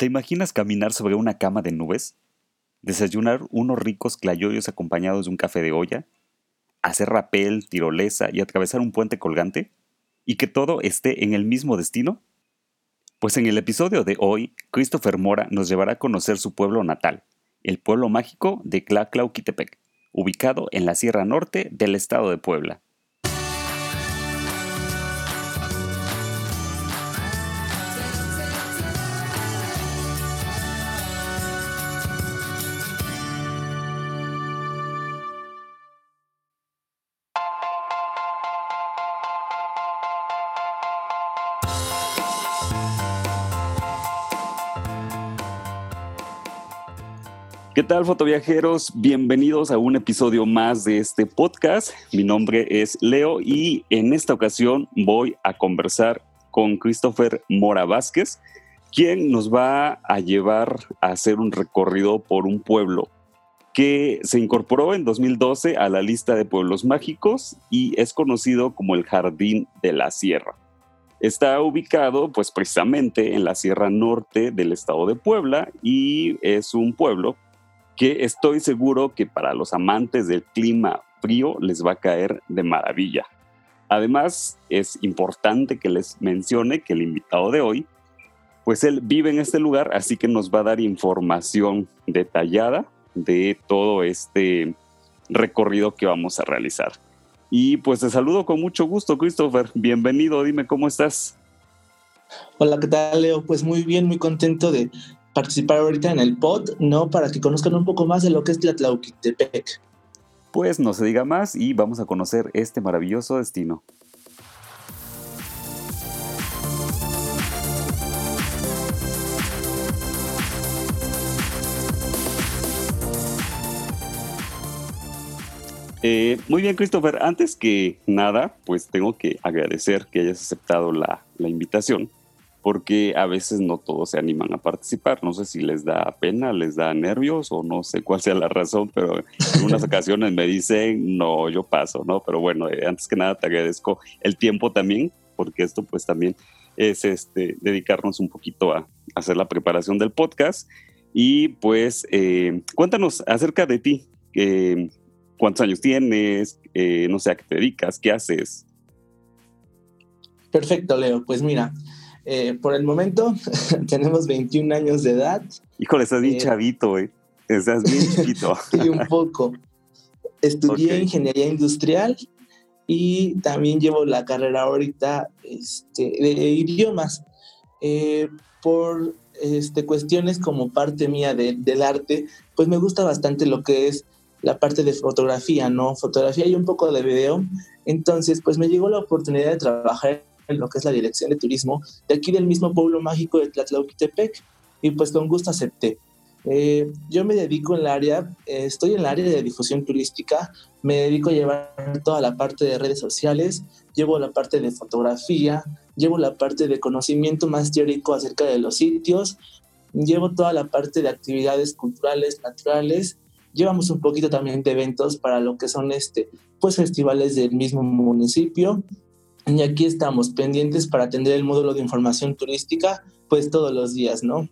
¿Te imaginas caminar sobre una cama de nubes? ¿Desayunar unos ricos clayoyos acompañados de un café de olla? ¿Hacer rapel, tirolesa y atravesar un puente colgante? ¿Y que todo esté en el mismo destino? Pues en el episodio de hoy, Christopher Mora nos llevará a conocer su pueblo natal, el pueblo mágico de Tlaclauquitepec, ubicado en la Sierra Norte del estado de Puebla. Tal, fotoviajeros? Bienvenidos a un episodio más de este podcast. Mi nombre es Leo y en esta ocasión voy a conversar con Christopher Mora Vázquez, quien nos va a llevar a hacer un recorrido por un pueblo que se incorporó en 2012 a la lista de pueblos mágicos y es conocido como el Jardín de la Sierra. Está ubicado pues precisamente en la Sierra Norte del estado de Puebla y es un pueblo que estoy seguro que para los amantes del clima frío les va a caer de maravilla. Además, es importante que les mencione que el invitado de hoy, pues él vive en este lugar, así que nos va a dar información detallada de todo este recorrido que vamos a realizar. Y pues te saludo con mucho gusto, Christopher. Bienvenido, dime cómo estás. Hola, ¿qué tal, Leo? Pues muy bien, muy contento de participar ahorita en el pod, ¿no? Para que conozcan un poco más de lo que es Tlatlauquitepec. Pues no se diga más y vamos a conocer este maravilloso destino. Eh, muy bien, Christopher. Antes que nada, pues tengo que agradecer que hayas aceptado la, la invitación porque a veces no todos se animan a participar. No sé si les da pena, les da nervios o no sé cuál sea la razón, pero en unas ocasiones me dicen, no, yo paso, ¿no? Pero bueno, eh, antes que nada te agradezco el tiempo también, porque esto pues también es este, dedicarnos un poquito a hacer la preparación del podcast. Y pues eh, cuéntanos acerca de ti, cuántos años tienes, eh, no sé a qué te dedicas, qué haces. Perfecto, Leo. Pues mira, eh, por el momento tenemos 21 años de edad. Híjole, estás bien eh, chavito, güey. Estás bien chiquito. y un poco. Estudié ingeniería industrial y también llevo la carrera ahorita este, de idiomas. Eh, por este, cuestiones como parte mía del arte, pues me gusta bastante lo que es la parte de fotografía, ¿no? Fotografía y un poco de video. Entonces, pues me llegó la oportunidad de trabajar en lo que es la dirección de turismo de aquí del mismo pueblo mágico de Tlatlauquitepec y pues con gusto acepté. Eh, yo me dedico en el área, eh, estoy en el área de difusión turística, me dedico a llevar toda la parte de redes sociales, llevo la parte de fotografía, llevo la parte de conocimiento más teórico acerca de los sitios, llevo toda la parte de actividades culturales, naturales, llevamos un poquito también de eventos para lo que son este, pues festivales del mismo municipio y aquí estamos pendientes para atender el módulo de información turística, pues todos los días, ¿no?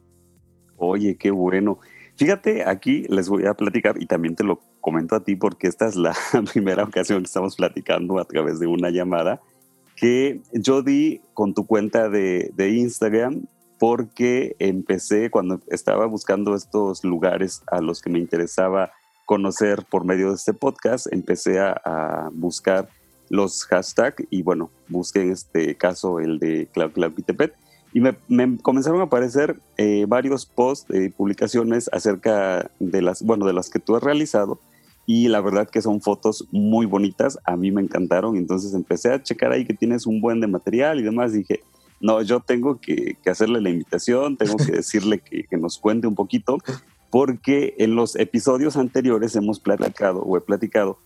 Oye, qué bueno. Fíjate, aquí les voy a platicar y también te lo comento a ti porque esta es la primera ocasión que estamos platicando a través de una llamada que yo di con tu cuenta de, de Instagram porque empecé cuando estaba buscando estos lugares a los que me interesaba conocer por medio de este podcast, empecé a, a buscar los hashtags y bueno, busqué en este caso el de Clau y me, comenzaron a aparecer eh, varios posts y publicaciones acerca de las, bueno, de las que tú has realizado. Y la verdad que son fotos muy bonitas, a mí me encantaron, entonces empecé a checar ahí que tienes un buen de material y demás, dije, no, yo tengo que, hacerle la invitación, tengo que decirle que, que, nos cuente un poquito, porque en los episodios anteriores hemos platicado o he platicado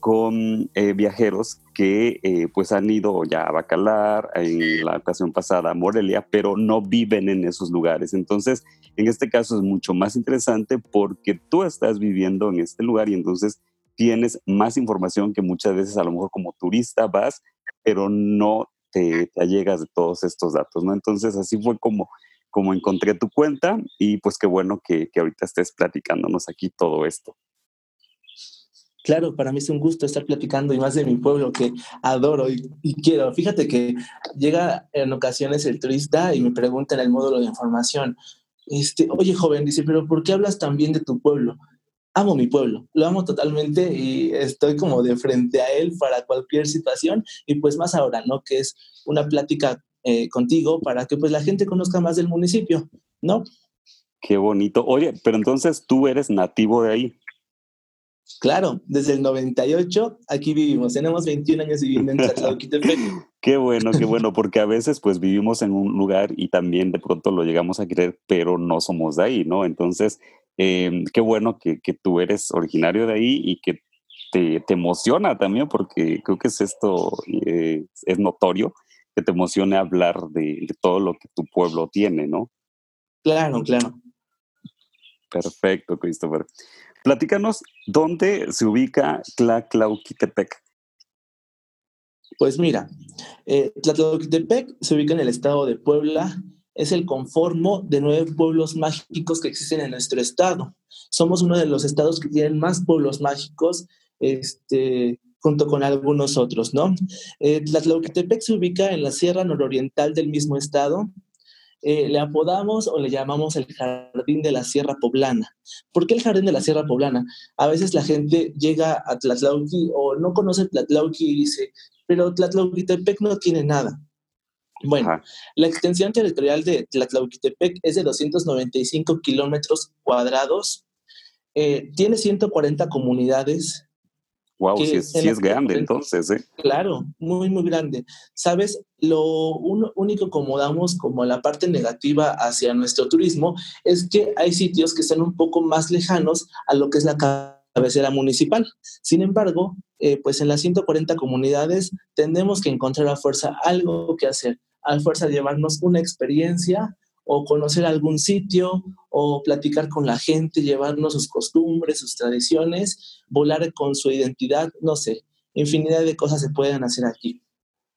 con eh, viajeros que eh, pues han ido ya a Bacalar, en la ocasión pasada a Morelia, pero no viven en esos lugares. Entonces, en este caso es mucho más interesante porque tú estás viviendo en este lugar y entonces tienes más información que muchas veces a lo mejor como turista vas, pero no te, te allegas de todos estos datos, ¿no? Entonces, así fue como como encontré tu cuenta y pues qué bueno que, que ahorita estés platicándonos aquí todo esto. Claro, para mí es un gusto estar platicando y más de mi pueblo que adoro y, quiero. Fíjate que llega en ocasiones el turista y me pregunta en el módulo de información, este, oye joven, dice, pero ¿por qué hablas tan bien de tu pueblo? Amo mi pueblo, lo amo totalmente y estoy como de frente a él para cualquier situación y pues más ahora, ¿no? Que es una plática eh, contigo para que pues la gente conozca más del municipio, ¿no? Qué bonito. Oye, pero entonces tú eres nativo de ahí. Claro, desde el 98 aquí vivimos. Tenemos 21 años viviendo en Tlatlauquitepec. qué bueno, qué bueno, porque a veces pues vivimos en un lugar y también de pronto lo llegamos a querer, pero no somos de ahí, ¿no? Entonces, em, qué bueno que, tú eres originario de ahí y que te, emociona también, porque creo que es esto, eh, es notorio, que te emocione hablar de, de todo lo que tu pueblo tiene, ¿no? Claro, claro. Perfecto, Christopher. Platícanos, ¿dónde se ubica Tlatlauquitepec? Pues mira, eh, Tlatlauquitepec se ubica en el estado de Puebla. Es el conformo de nueve pueblos mágicos que existen en nuestro estado. Somos uno de los estados que tienen más pueblos mágicos, este, junto con algunos otros, ¿no? Eh, se ubica en la sierra nororiental del mismo estado, eh, le apodamos o le llamamos el Jardín de la Sierra Poblana. ¿Por qué el Jardín de la Sierra Poblana? A veces la gente llega a Tlatlauqui o no conoce Tlatlauqui y dice, pero Tlatlauquitepec no tiene nada. Bueno, la extensión territorial de Tlatlauquitepec es de 295 kilómetros cuadrados, eh, tiene 140 comunidades, Wow, sí es, grande entonces, ¿eh? Claro, muy, muy grande. Sabes, lo único como damos como la parte negativa hacia nuestro turismo es que hay sitios que están un poco más lejanos a lo que es la cabecera municipal. Sin embargo, eh, pues en las 140 comunidades tenemos que encontrar a fuerza algo que hacer, a fuerza llevarnos una experiencia o conocer algún sitio o platicar con la gente, llevarnos sus costumbres, sus tradiciones, volar con su identidad, no sé, infinidad de cosas se pueden hacer aquí.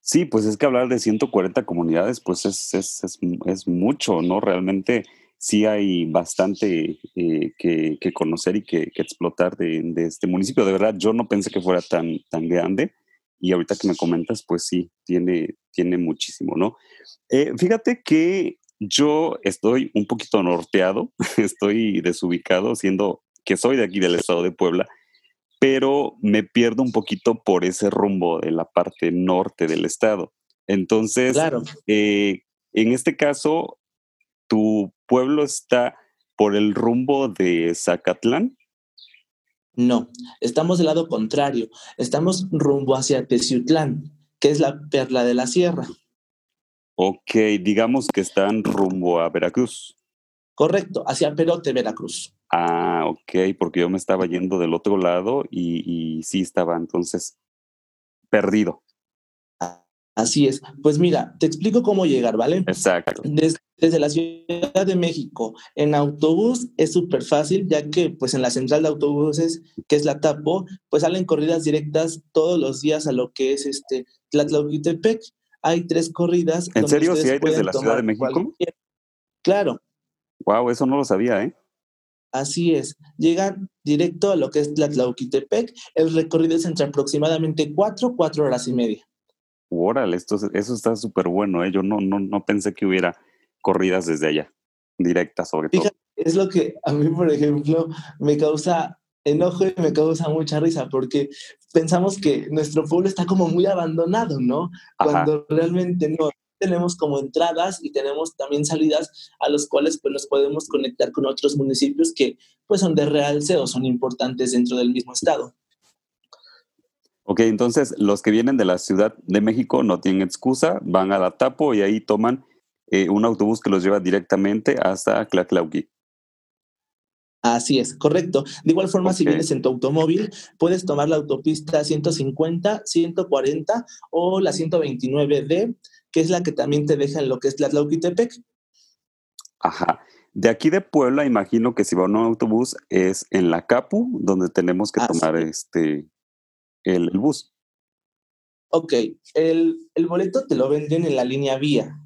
Sí, pues es que hablar de 140 comunidades, pues es, es, es, mucho, ¿no? Realmente sí hay bastante eh, que, que, conocer y que, que explotar de, de, este municipio. De verdad, yo no pensé que fuera tan, tan grande y ahorita que me comentas, pues sí, tiene, tiene muchísimo, ¿no? Eh, fíjate que yo estoy un poquito norteado, estoy desubicado, siendo que soy de aquí del estado de Puebla, pero me pierdo un poquito por ese rumbo de la parte norte del estado. Entonces, eh, en este caso, ¿tu pueblo está por el rumbo de Zacatlán? No, estamos del lado contrario. Estamos rumbo hacia Teciutlán, que es la perla de la sierra. Ok, digamos que están rumbo a Veracruz. Correcto, hacia Perote, Veracruz. Ah, ok, porque yo me estaba yendo del otro lado y, sí estaba entonces perdido. Así es. Pues mira, te explico cómo llegar, ¿vale? Exacto. Desde, la Ciudad de México en autobús es súper fácil, ya que pues en la central de autobuses, que es la TAPO, pues salen corridas directas todos los días a lo que es este Tlatlauquitepec hay tres corridas. ¿En serio? ¿Si hay desde la Ciudad de México? Claro. Wow, eso no lo sabía, ¿eh? Así es. Llegan directo a lo que es Tlatlauquitepec. El recorrido es entre aproximadamente cuatro, cuatro horas y media. Órale, esto, eso está súper bueno, ¿eh? Yo no, no, no pensé que hubiera corridas desde allá, directas sobre todo. Es lo que a mí, por ejemplo, me causa enojo y me causa mucha risa porque pensamos que nuestro pueblo está como muy abandonado, ¿no? Cuando realmente no tenemos como entradas y tenemos también salidas a los cuales pues nos podemos conectar con otros municipios que pues son de realce o son importantes dentro del mismo estado. Ok, entonces los que vienen de la Ciudad de México no tienen excusa, van a la Tapo y ahí toman eh, un autobús que los lleva directamente hasta Claclauqui. Así es, correcto. De igual forma, si vienes en tu automóvil, puedes tomar la autopista 150, 140 o la 129D, que es la que también te deja en lo que es Tlatlauquitepec. Ajá. De aquí de Puebla, imagino que si va un autobús es en la Capu, donde tenemos que tomar este el, bus. Ok, el, el boleto te lo venden en la línea vía.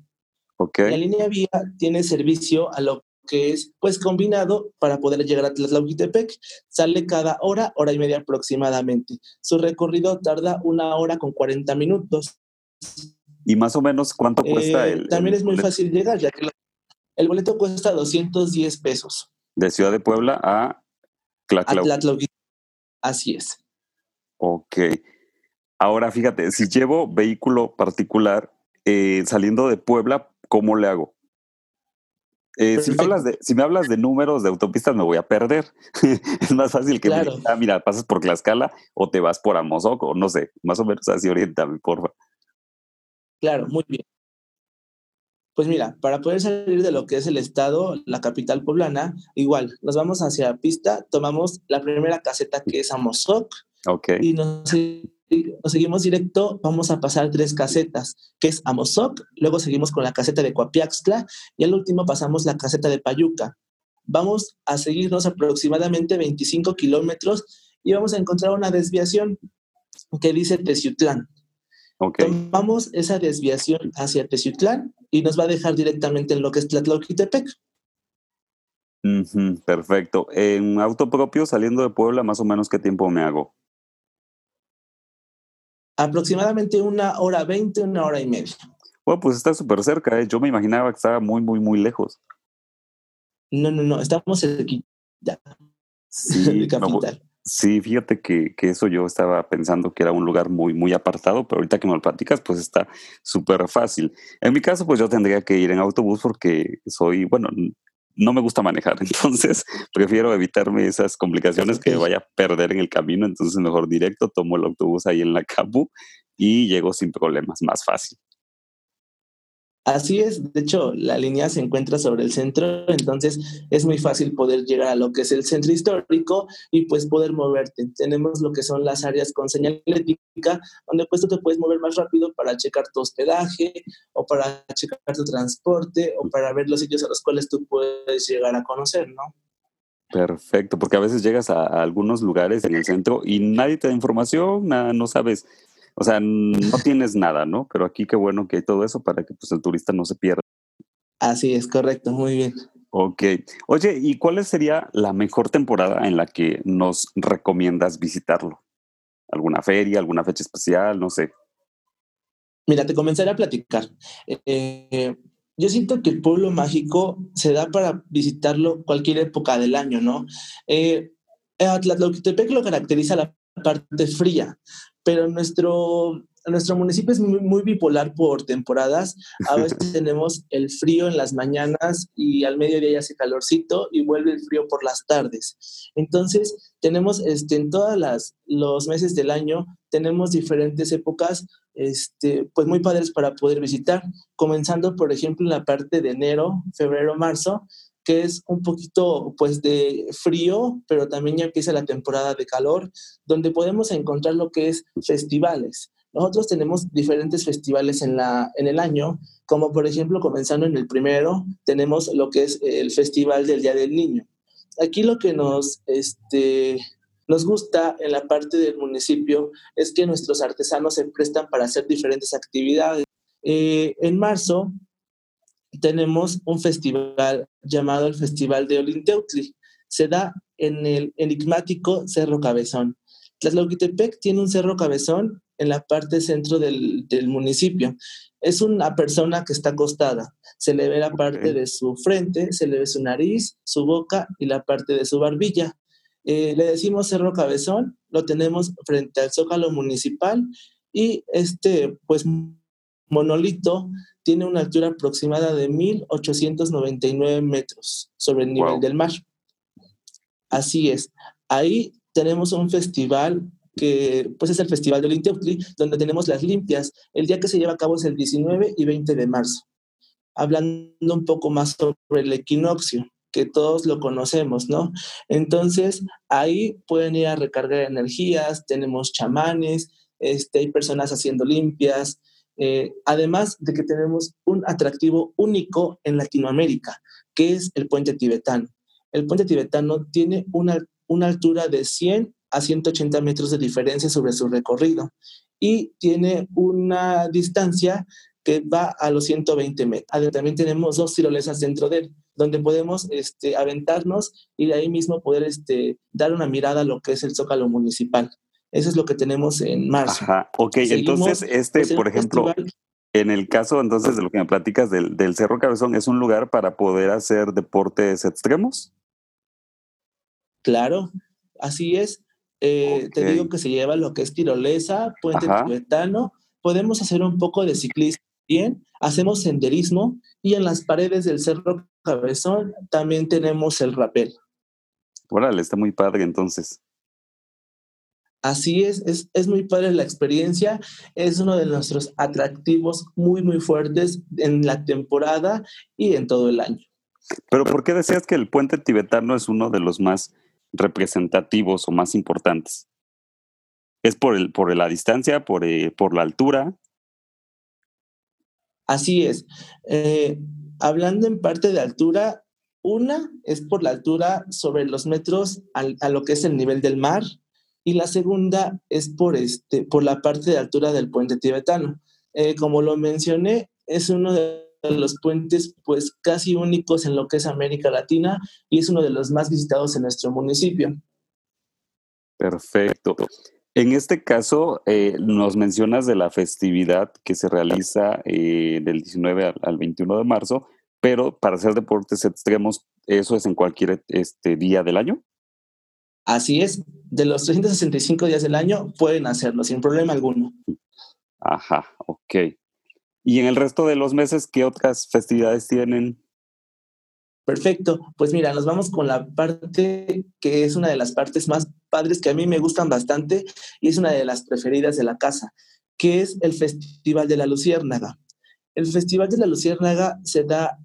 Okay. La línea vía tiene servicio a lo que es pues combinado para poder llegar a Tlatlauquitepec. Sale cada hora, hora y media aproximadamente. Su recorrido tarda una hora con 40 minutos. ¿Y más o menos cuánto cuesta Eh, el También es muy boleto? fácil llegar, ya que el boleto cuesta 210 pesos. De Ciudad de Puebla a. Tlatlauquitepec. Así es. Ok. Ahora fíjate, si llevo vehículo particular eh, saliendo de Puebla, ¿cómo le hago? Eh, si, me hablas de, si me hablas de números de autopistas, me voy a perder. es más fácil que me digas, ah, mira, pasas por Tlaxcala o te vas por Amozoc o no sé, más o menos así oriéntame, porfa. Claro, muy bien. Pues mira, para poder salir de lo que es el estado, la capital poblana, igual, nos vamos hacia pista, tomamos la primera caseta que es Amozoc Ok, y nos, nos seguimos directo, vamos a pasar tres casetas, que es Amozoc, luego seguimos con la caseta de Coapiaxtla y al último pasamos la caseta de Payuca. Vamos a seguirnos aproximadamente 25 kilómetros y vamos a encontrar una desviación que dice Teciutlán. ok. Tomamos esa desviación hacia Teciutlán y nos va a dejar directamente en lo que es Tlatlauquitepec. Perfecto. En auto propio, saliendo de Puebla, más o menos, ¿qué tiempo me hago? Aproximadamente una hora veinte, una hora y media. Bueno, pues está súper cerca, ¿eh? Yo me imaginaba que estaba muy, muy, muy lejos. No, no, no, estamos cerquita Sí, voy- capital. Sí, fíjate que, que eso yo estaba pensando que era un lugar muy, muy apartado, pero ahorita que me lo platicas, pues está súper fácil. En mi caso, pues yo tendría que ir en autobús porque soy, bueno, no me gusta manejar, entonces prefiero evitarme esas complicaciones que vaya a perder en el camino, entonces mejor directo tomo el autobús ahí en la Capu y llego sin problemas, más fácil. Así es, de hecho, la línea se encuentra sobre el centro, entonces es muy fácil poder llegar a lo que es el centro histórico y pues poder moverte. Tenemos lo que son las áreas con señalética, donde pues tú te puedes mover más rápido para checar tu hospedaje o para checar tu transporte o para ver los sitios a los cuales tú puedes llegar a conocer, ¿no? Perfecto, porque a veces llegas a, algunos lugares en el centro y nadie te da información, nada, no sabes, o sea, no tienes nada, ¿no? Pero aquí qué bueno que hay todo eso para que pues, el turista no se pierda. Así es, correcto, muy bien. Ok. Oye, ¿y cuál sería la mejor temporada en la que nos recomiendas visitarlo? ¿Alguna feria, alguna fecha especial? No sé. Mira, te comenzaré a platicar. Eh, yo siento que el pueblo mágico se da para visitarlo cualquier época del año, ¿no? Eh, a Tlatlauquitepec lo caracteriza la parte fría, pero nuestro, nuestro municipio es muy, muy bipolar por temporadas. A veces tenemos el frío en las mañanas y al mediodía ya hace calorcito y vuelve el frío por las tardes. Entonces, tenemos este, en todos los meses del año, tenemos diferentes épocas este, pues muy padres para poder visitar, comenzando por ejemplo en la parte de enero, febrero, marzo, que es un poquito pues de frío, pero también ya empieza la temporada de calor, donde podemos encontrar lo que es festivales. Nosotros tenemos diferentes festivales en, la, en el año, como por ejemplo comenzando en el primero, tenemos lo que es el Festival del Día del Niño. Aquí lo que nos, este, nos gusta en la parte del municipio es que nuestros artesanos se prestan para hacer diferentes actividades. Eh, en marzo tenemos un festival llamado el Festival de Olinteutli. Se da en el enigmático Cerro Cabezón. Tlatlauquitepec tiene un Cerro Cabezón en la parte centro del, del, municipio. Es una persona que está acostada. Se le ve la parte okay. de su frente, se le ve su nariz, su boca y la parte de su barbilla. Eh, le decimos Cerro Cabezón, lo tenemos frente al Zócalo Municipal y este, pues, monolito tiene una altura aproximada de 1.899 metros sobre el nivel wow. del mar. Así es. Ahí tenemos un festival que pues es el Festival de Olinteutli, donde tenemos las limpias. El día que se lleva a cabo es el 19 y 20 de marzo. Hablando un poco más sobre el equinoccio, que todos lo conocemos, ¿no? Entonces, ahí pueden ir a recargar energías, tenemos chamanes, este, hay personas haciendo limpias, eh, además de que tenemos un atractivo único en Latinoamérica, que es el puente tibetano. El puente tibetano tiene una, una altura de 100 a 180 metros de diferencia sobre su recorrido y tiene una distancia que va a los 120 metros. También tenemos dos tirolesas dentro de él, donde podemos este, aventarnos y de ahí mismo poder este, dar una mirada a lo que es el Zócalo Municipal. Eso es lo que tenemos en marzo. Ajá, ok, entonces este, por ejemplo, en el caso entonces de lo que me platicas del, del Cerro Cabezón, ¿es un lugar para poder hacer deportes extremos? Claro, así es. Eh, te digo que se lleva lo que es tirolesa, puente tibetano. Podemos hacer un poco de ciclismo bien, hacemos senderismo y en las paredes del Cerro Cabezón también tenemos el rapel. Órale, está muy padre entonces. Así es, es, es, muy padre la experiencia, es uno de nuestros atractivos muy, muy fuertes en la temporada y en todo el año. Pero ¿por qué decías que el puente tibetano es uno de los más representativos o más importantes? ¿Es por, el, por la distancia, por, eh, por la altura? Así es. Eh, hablando en parte de altura, una es por la altura sobre los metros a lo que es el nivel del mar y la segunda es por, este, por la parte de altura del puente tibetano. Eh, como lo mencioné, es uno de los puentes pues casi únicos en lo que es América Latina y es uno de los más visitados en nuestro municipio. Perfecto. En este caso, eh, nos mencionas de la festividad que se realiza eh, del 19 al, 21 de marzo, pero para hacer deportes extremos, ¿eso es en cualquier este, día del año? Así es, de los 365 días del año pueden hacerlo sin problema alguno. Ajá, ok. ¿Y en el resto de los meses qué otras festividades tienen? Perfecto, pues mira, nos vamos con la parte que es una de las partes más padres que a mí me gustan bastante y es una de las preferidas de la casa, que es el Festival de la Luciérnaga. El Festival de la Luciérnaga se da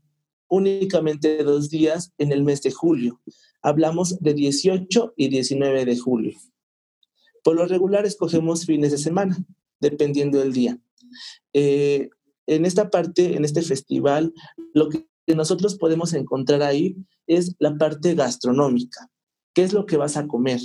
únicamente dos días en el mes de julio. Hablamos de 18 y 19 de julio. Por lo regular escogemos fines de semana, dependiendo del día. Eh, en esta parte, en este festival, lo que nosotros podemos encontrar ahí es la parte gastronómica. ¿Qué es lo que vas a comer?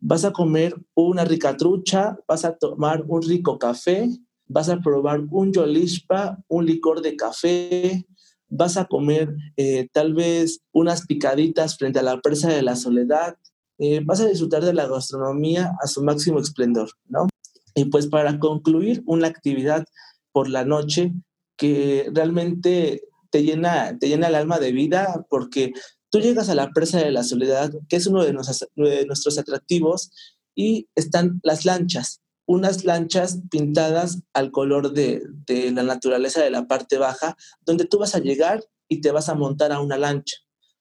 Vas a comer una rica trucha, vas a tomar un rico café, vas a probar un yolishpa, un licor de café, vas a comer eh, tal vez unas picaditas frente a la presa de la soledad, eh, vas a disfrutar de la gastronomía a su máximo esplendor, ¿no? Y pues para concluir, una actividad por la noche que realmente te llena, te llena el alma de vida porque tú llegas a la presa de la soledad, que es uno de nuestros, atractivos, y están las lanchas, unas lanchas pintadas al color de, de, la naturaleza de la parte baja, donde tú vas a llegar y te vas a montar a una lancha.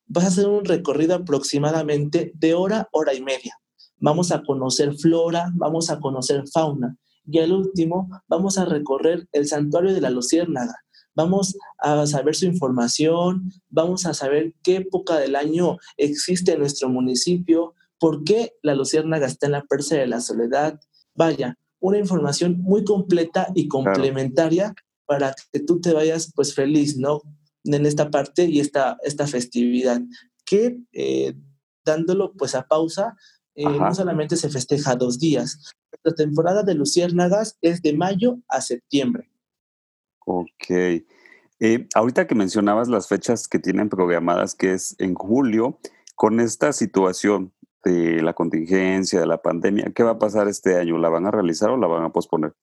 Vas a hacer un recorrido aproximadamente de hora, hora y media. Vamos a conocer flora, vamos a conocer fauna. Y al último, vamos a recorrer el santuario de la Luciérnaga, vamos a saber su información, vamos a saber qué época del año existe en nuestro municipio, por qué la luciérnaga está en la persa de la soledad. Vaya, una información muy completa y complementaria para que tú te vayas pues feliz, ¿no? En esta parte y esta, esta festividad, que eh, dándolo pues a pausa, eh, no solamente se festeja dos días. La temporada de luciérnagas es de mayo a septiembre. Ok. Eh, ahorita que mencionabas las fechas que tienen programadas, que es en julio, con esta situación de la contingencia, de la pandemia, ¿qué va a pasar este año? ¿La van a realizar o la van a posponer?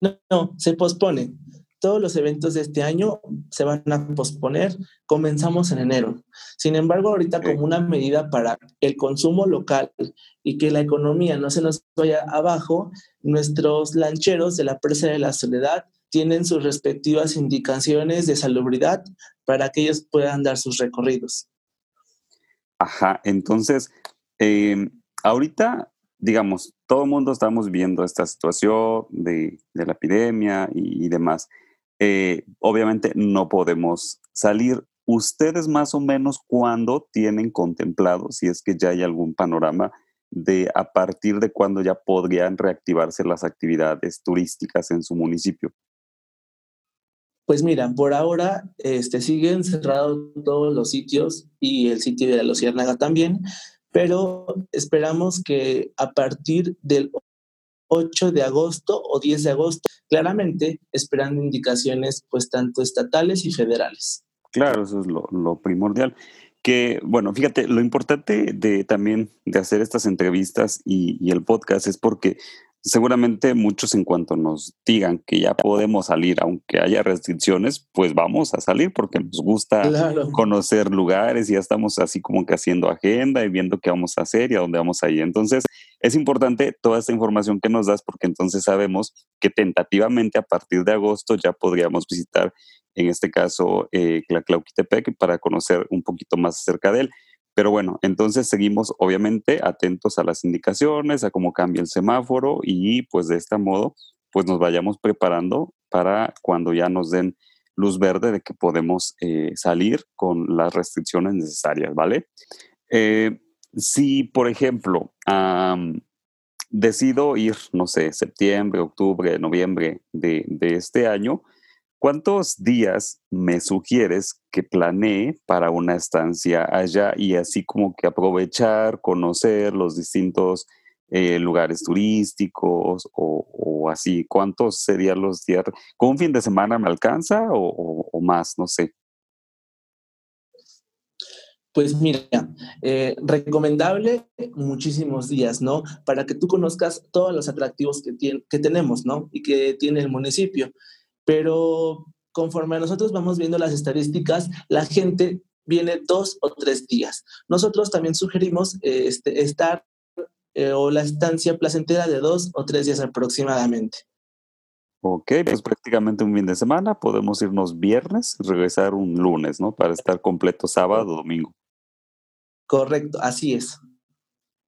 No, no, se pospone. Todos los eventos de este año se van a posponer. Comenzamos en enero. Sin embargo, ahorita como una medida para el consumo local y que la economía no se nos vaya abajo, nuestros lancheros de la presa de la soledad tienen sus respectivas indicaciones de salubridad para que ellos puedan dar sus recorridos. Ajá, entonces, em, ahorita, digamos, todo el mundo estamos viendo esta situación de, la epidemia y, demás. Eh, obviamente no podemos salir. ¿Ustedes más o menos cuándo tienen contemplado, si es que ya hay algún panorama, de a partir de cuándo ya podrían reactivarse las actividades turísticas en su municipio? Pues mira, por ahora este, siguen cerrados todos los sitios y el sitio de la Luciérnaga también, pero esperamos que a partir del 8 de agosto o 10 de agosto, claramente esperando indicaciones pues tanto estatales y federales. Claro, eso es lo, primordial. Que, bueno, fíjate, lo importante de también de hacer estas entrevistas y, y el podcast es porque seguramente muchos en cuanto nos digan que ya podemos salir, aunque haya restricciones, pues vamos a salir porque nos gusta conocer lugares y ya estamos así como que haciendo agenda y viendo qué vamos a hacer y a dónde vamos a ir. Entonces, es importante toda esta información que nos das porque entonces sabemos que tentativamente a partir de agosto ya podríamos visitar, en este caso, eh, Clauquitepec para conocer un poquito más acerca de él. Pero bueno, entonces seguimos obviamente atentos a las indicaciones, a cómo cambia el semáforo y pues de este modo pues nos vayamos preparando para cuando ya nos den luz verde de que podemos eh, salir con las restricciones necesarias, ¿vale? Eh, si, por ejemplo, decido ir, no sé, septiembre, octubre, noviembre de, de este año, ¿Cuántos días me sugieres que planee para una estancia allá y así como que aprovechar, conocer los distintos eh, lugares turísticos o, así? ¿Cuántos serían los días? ¿Con un fin de semana me alcanza o, más? No sé. Pues mira, eh, recomendable muchísimos días, ¿no? Para que tú conozcas todos los atractivos que, tiene, que tenemos, ¿no? Y que tiene el municipio pero conforme nosotros vamos viendo las estadísticas, la gente viene dos o tres días. Nosotros también sugerimos eh, este, estar eh, o la estancia placentera de dos o tres días aproximadamente. Ok, pues prácticamente un fin de semana, podemos irnos viernes, regresar un lunes, ¿no? Para estar completo sábado, domingo. Correcto, así es.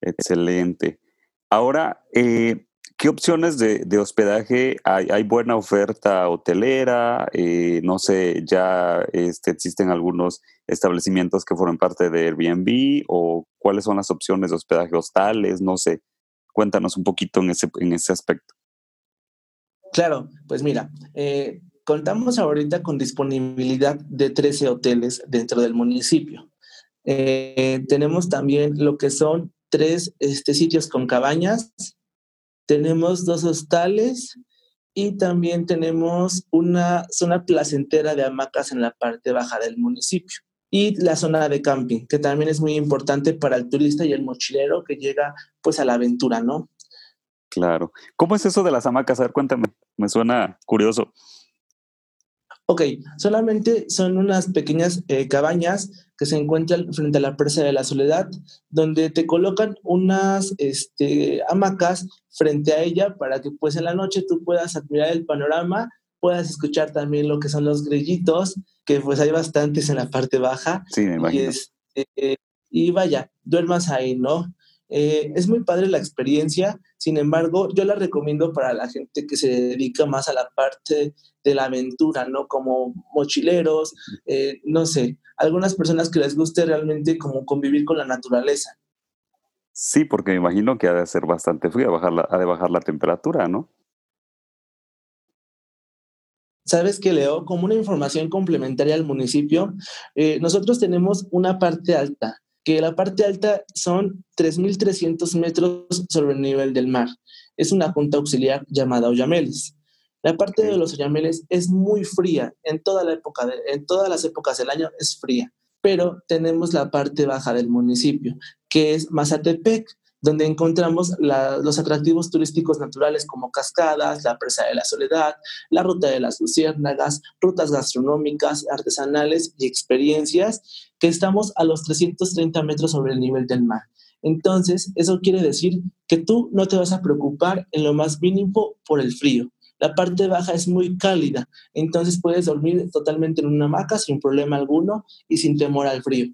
Excelente. Ahora, eh, ¿Qué opciones de, hospedaje hay? ¿Hay buena oferta hotelera? Eh, no sé, ya este, existen algunos establecimientos que forman parte de Airbnb o cuáles son las opciones de hospedaje hostales, no sé. Cuéntanos un poquito en ese, en ese aspecto. Claro, pues mira, eh, contamos ahorita con disponibilidad de 13 hoteles dentro del municipio. Eh, tenemos también lo que son tres este, sitios con cabañas tenemos dos hostales y también tenemos una zona placentera de hamacas en la parte baja del municipio. Y la zona de camping, que también es muy importante para el turista y el mochilero que llega pues a la aventura, ¿no? Claro. ¿Cómo es eso de las hamacas? A ver, cuéntame. Me suena curioso. Ok, solamente son unas pequeñas eh, cabañas que se encuentran frente a la presa de la soledad, donde te colocan unas este, hamacas frente a ella para que pues en la noche tú puedas admirar el panorama, puedas escuchar también lo que son los grillitos, que pues hay bastantes en la parte baja. Sí, me imagino. Y, este, y vaya, duermas ahí, ¿no? Eh, es muy padre la experiencia, sin embargo, yo la recomiendo para la gente que se dedica más a la parte de la aventura, ¿no? Como mochileros, eh, no sé, algunas personas que les guste realmente como convivir con la naturaleza. Sí, porque me imagino que ha de ser bastante frío, ha de bajar la temperatura, ¿no? ¿Sabes qué, Leo? Como una información complementaria al municipio, eh, nosotros tenemos una parte alta que la parte alta son 3.300 metros sobre el nivel del mar. Es una junta auxiliar llamada Oyameles. La parte de los Oyameles es muy fría, en, toda la época en todas las épocas del año es fría, pero tenemos la parte baja del municipio, que es Mazatepec, donde encontramos los atractivos turísticos naturales como cascadas, la presa de la soledad, la ruta de las luciérnagas, rutas gastronómicas, artesanales y experiencias, que estamos a los 330 metros sobre el nivel del mar. Entonces, eso quiere decir que tú no te vas a preocupar en lo más mínimo por el frío. La parte baja es muy cálida, entonces puedes dormir totalmente en una hamaca sin problema alguno y sin temor al frío.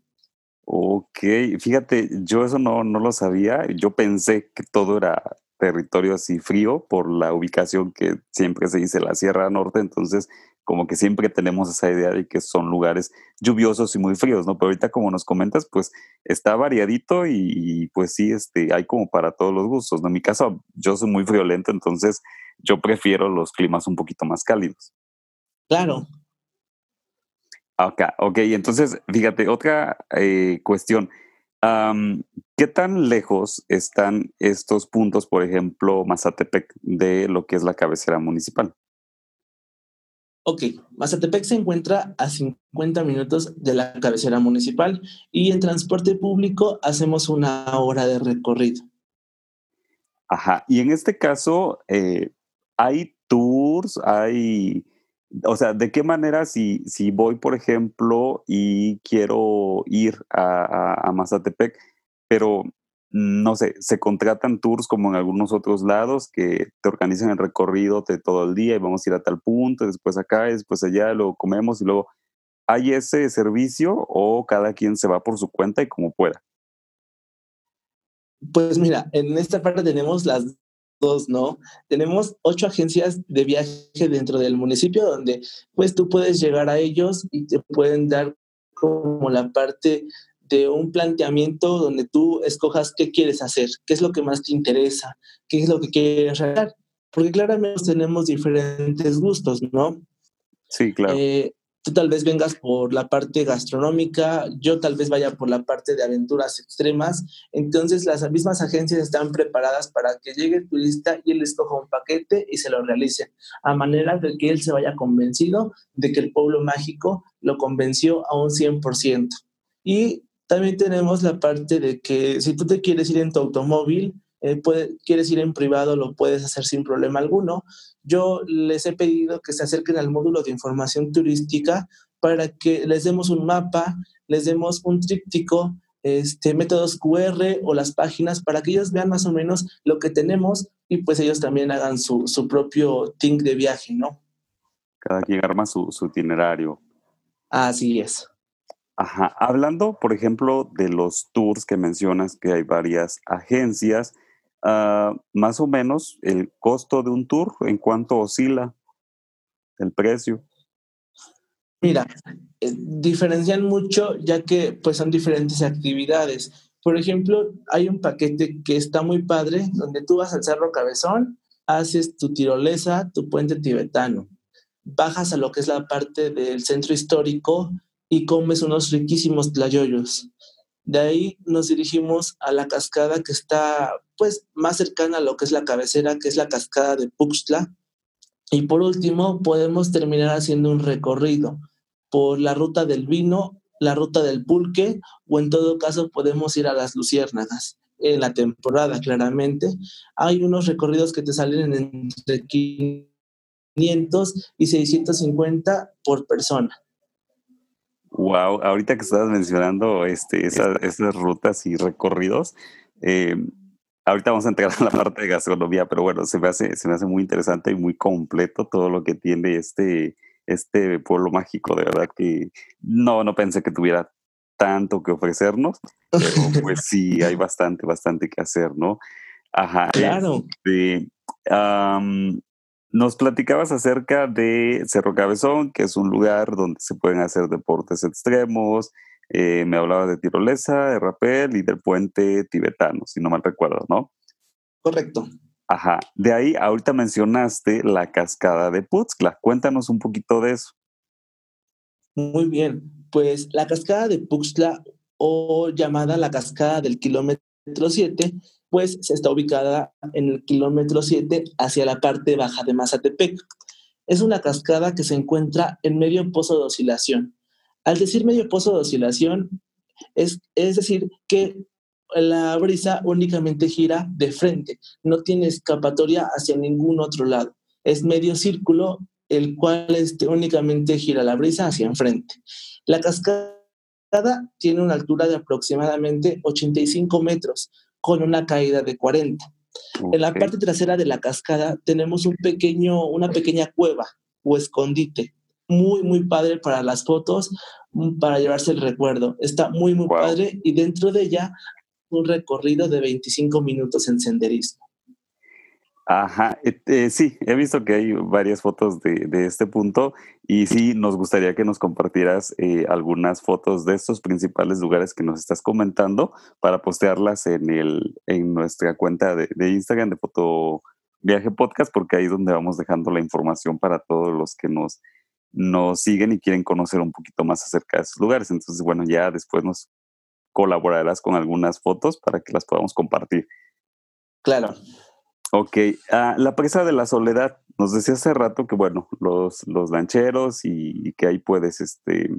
Ok, fíjate, yo eso no, no lo sabía. Yo pensé que todo era territorio así frío por la ubicación que siempre se dice la Sierra Norte, entonces como que siempre tenemos esa idea de que son lugares lluviosos y muy fríos, ¿no? Pero ahorita como nos comentas, pues está variadito y, pues sí, este, hay como para todos los gustos, ¿no? En mi caso, yo soy muy friolento, entonces yo prefiero los climas un poquito más cálidos. Claro, Ok, ok, entonces, fíjate, otra eh, cuestión. ¿Qué tan lejos están estos puntos, por ejemplo, Mazatepec, de lo que es la cabecera municipal? Ok, Mazatepec se encuentra a 50 minutos de la cabecera municipal y en transporte público hacemos una hora de recorrido. Ajá, y en este caso, eh, ¿hay tours? ¿Hay, o sea, de qué manera si, si voy, por ejemplo, y quiero ir a, a Mazatepec, pero no sé, se contratan tours como en algunos otros lados que te organizan el recorrido de todo el día y vamos a ir a tal punto, después acá, y después allá, luego comemos y luego hay ese servicio o cada quien se va por su cuenta y como pueda. Pues mira, en esta parte tenemos las ¿no? Tenemos ocho agencias de viaje dentro del municipio donde pues tú puedes llegar a ellos y te pueden dar como la parte de un planteamiento donde tú escojas qué quieres hacer, qué es lo que más te interesa, qué es lo que quieres realizar. Porque claramente tenemos diferentes gustos, ¿no? Sí, claro. Eh, tú tal vez vengas por la parte gastronómica, yo tal vez vaya por la parte de aventuras extremas. Entonces las mismas agencias están preparadas para que llegue el turista y él escoja un paquete y se lo realice, a manera de que él se vaya convencido de que el pueblo mágico lo convenció a un 100%. Y también tenemos la parte de que si tú te quieres ir en tu automóvil, eh, quieres ir en privado, lo puedes hacer sin problema alguno. Yo les he pedido que se acerquen al módulo de información turística para que les demos un mapa, les demos un tríptico, este, métodos QR o las páginas para que ellos vean más o menos lo que tenemos y pues ellos también hagan su, su propio think de viaje, ¿no? Cada quien arma su, su itinerario. Así es. Ajá. Hablando, por ejemplo, de los tours que mencionas, que hay varias agencias, ah, más o menos el costo de un tour, ¿en cuánto oscila el precio? Mira, eh, diferencian mucho ya que pues son diferentes actividades. Por ejemplo, hay un paquete que está muy padre, donde tú vas al Cerro Cabezón, haces tu tirolesa, tu puente tibetano, bajas a lo que es la parte del centro histórico, y comes unos riquísimos tlayoyos. De ahí nos dirigimos a la cascada que está pues más cercana a lo que es la cabecera, que es la cascada de Puxtla. Y por último, podemos terminar haciendo un recorrido por la ruta del vino, la ruta del pulque, o en todo caso podemos ir a las luciérnagas. En la temporada, claramente, hay unos recorridos que te salen entre 500 y 650 por persona. Wow, ahorita que estabas mencionando este, esas rutas y recorridos, eh, ahorita vamos a entrar a la parte de gastronomía, pero bueno, se me hace, se me hace muy interesante y muy completo todo lo que tiene este, este pueblo mágico, de verdad que no, no pensé que tuviera tanto que ofrecernos, pero pues sí, hay bastante, bastante que hacer, ¿no? Ajá. Claro. Este, nos platicabas acerca de Cerro Cabezón, que es un lugar donde se pueden hacer deportes extremos. Eh, me hablaba de tirolesa, de rapel y del puente tibetano, si no mal recuerdo, ¿no? Correcto. Ajá. De ahí, ahorita mencionaste la cascada de Puxla. Cuéntanos un poquito de eso. Muy bien. Pues la cascada de Puxla, o llamada la cascada del kilómetro 7, pues está ubicada en el kilómetro 7 hacia la parte baja de Mazatepec. Es una cascada que se encuentra en medio pozo de oscilación. Al decir medio pozo de oscilación, es, es decir, que la brisa únicamente gira de frente, no tiene escapatoria hacia ningún otro lado. Es medio círculo, el cual este, únicamente gira la brisa hacia enfrente. La cascada tiene una altura de aproximadamente 85 metros, con una caída de 40. En la parte trasera de la cascada tenemos un pequeño, una pequeña cueva o escondite, muy, muy padre para las fotos, mm, para llevarse el recuerdo. Está muy, muy padre y dentro de ella un recorrido de 25 minutos en senderismo. Ajá, eh, sí, he visto que hay varias fotos de, este punto y sí, nos gustaría que nos compartieras eh, algunas fotos de estos principales lugares que nos estás comentando para postearlas en, el, en nuestra cuenta de, Instagram de Foto Viaje Podcast, porque ahí es donde vamos dejando la información para todos los que nos, nos siguen y quieren conocer un poquito más acerca de esos lugares. Entonces, bueno, ya después nos colaborarás con algunas fotos para que las podamos compartir. Claro. Ok, ah, la presa de la soledad, nos decía hace rato que, bueno, los, los lancheros y, que ahí puedes, este,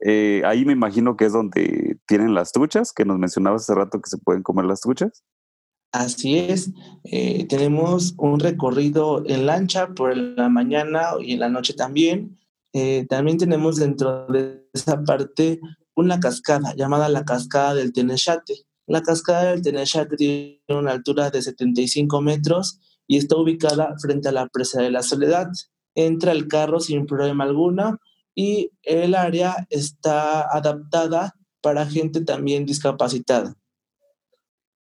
eh, ahí me imagino que es donde tienen las truchas, que nos mencionabas hace rato que se pueden comer las truchas. Así es, eh, tenemos un recorrido en lancha por la mañana y en la noche también. Eh, también tenemos dentro de esa parte una cascada llamada la cascada del Tenechate. La cascada del Tenechate tiene una altura de 75 metros y está ubicada frente a la presa de la Soledad. Entra el carro sin problema alguno y el área está adaptada para gente también discapacitada.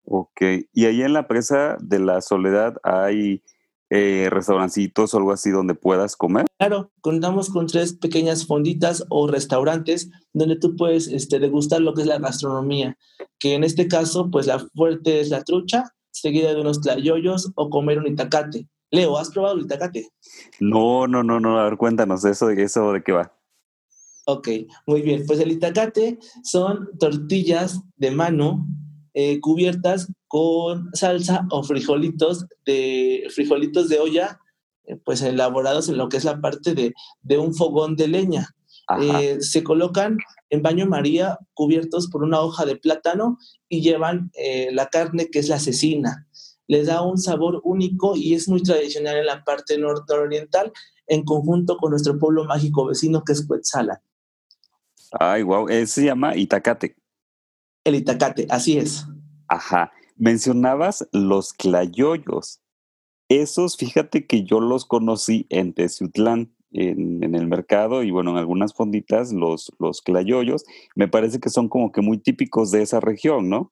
Ok, y ahí en la presa de la Soledad hay eh, restaurancitos o algo así donde puedas comer. Claro, contamos con tres pequeñas fonditas o restaurantes donde tú puedes este, degustar lo que es la gastronomía, que en este caso, pues la fuerte es la trucha, seguida de unos tlayoyos o comer un itacate. Leo, ¿has probado el itacate? No, no, no, no, a ver, cuéntanos eso, de eso de qué va. Ok, muy bien. Pues el itacate son tortillas de mano eh, cubiertas con salsa o frijolitos de, frijolitos de olla, eh, pues elaborados en lo que es la parte de, de un fogón de leña. Eh, se colocan en baño María cubiertos por una hoja de plátano y llevan la carne que es la cecina. Les da un sabor único y es muy tradicional en la parte nororiental en conjunto con nuestro pueblo mágico vecino que es Cuetzala. Ay, wow, se llama Itacate. El itacate, así es. Ajá. Mencionabas los clayoyos. Esos, fíjate que yo los conocí en Teciutlán, en, en, el mercado, y bueno, en algunas fonditas, los, los me parece que son como que muy típicos de esa región, ¿no?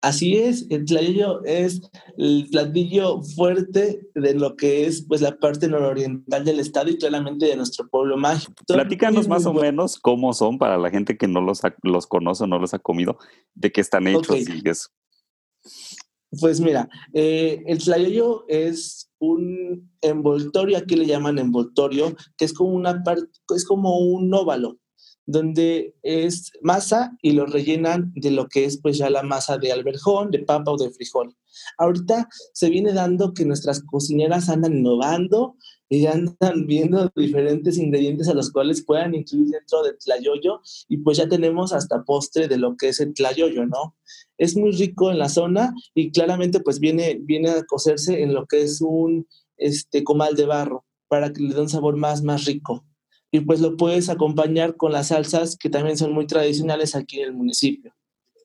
Así es, el tlayoyo es el platillo fuerte de lo que es pues la parte nororiental del estado y claramente de nuestro pueblo mágico. Platícanos más o menos cómo son para la gente que no los, los conoce o no los ha comido, de qué están hechos y eso. Pues mira, eh, el tlayoyo es un envoltorio, aquí le llaman envoltorio, que es como una parte, es como un óvalo donde es masa y lo rellenan de lo que es pues ya la masa de alberjón, de papa o de frijol. Ahorita se viene dando que nuestras cocineras andan innovando y andan viendo diferentes ingredientes a los cuales puedan incluir dentro del tlayoyo y pues ya tenemos hasta postre de lo que es el tlayoyo, ¿no? Es muy rico en la zona y claramente pues viene, viene a cocerse en lo que es un este, comal de barro para que le dé un sabor más, más rico y pues lo puedes acompañar con las salsas que también son muy tradicionales aquí en el municipio.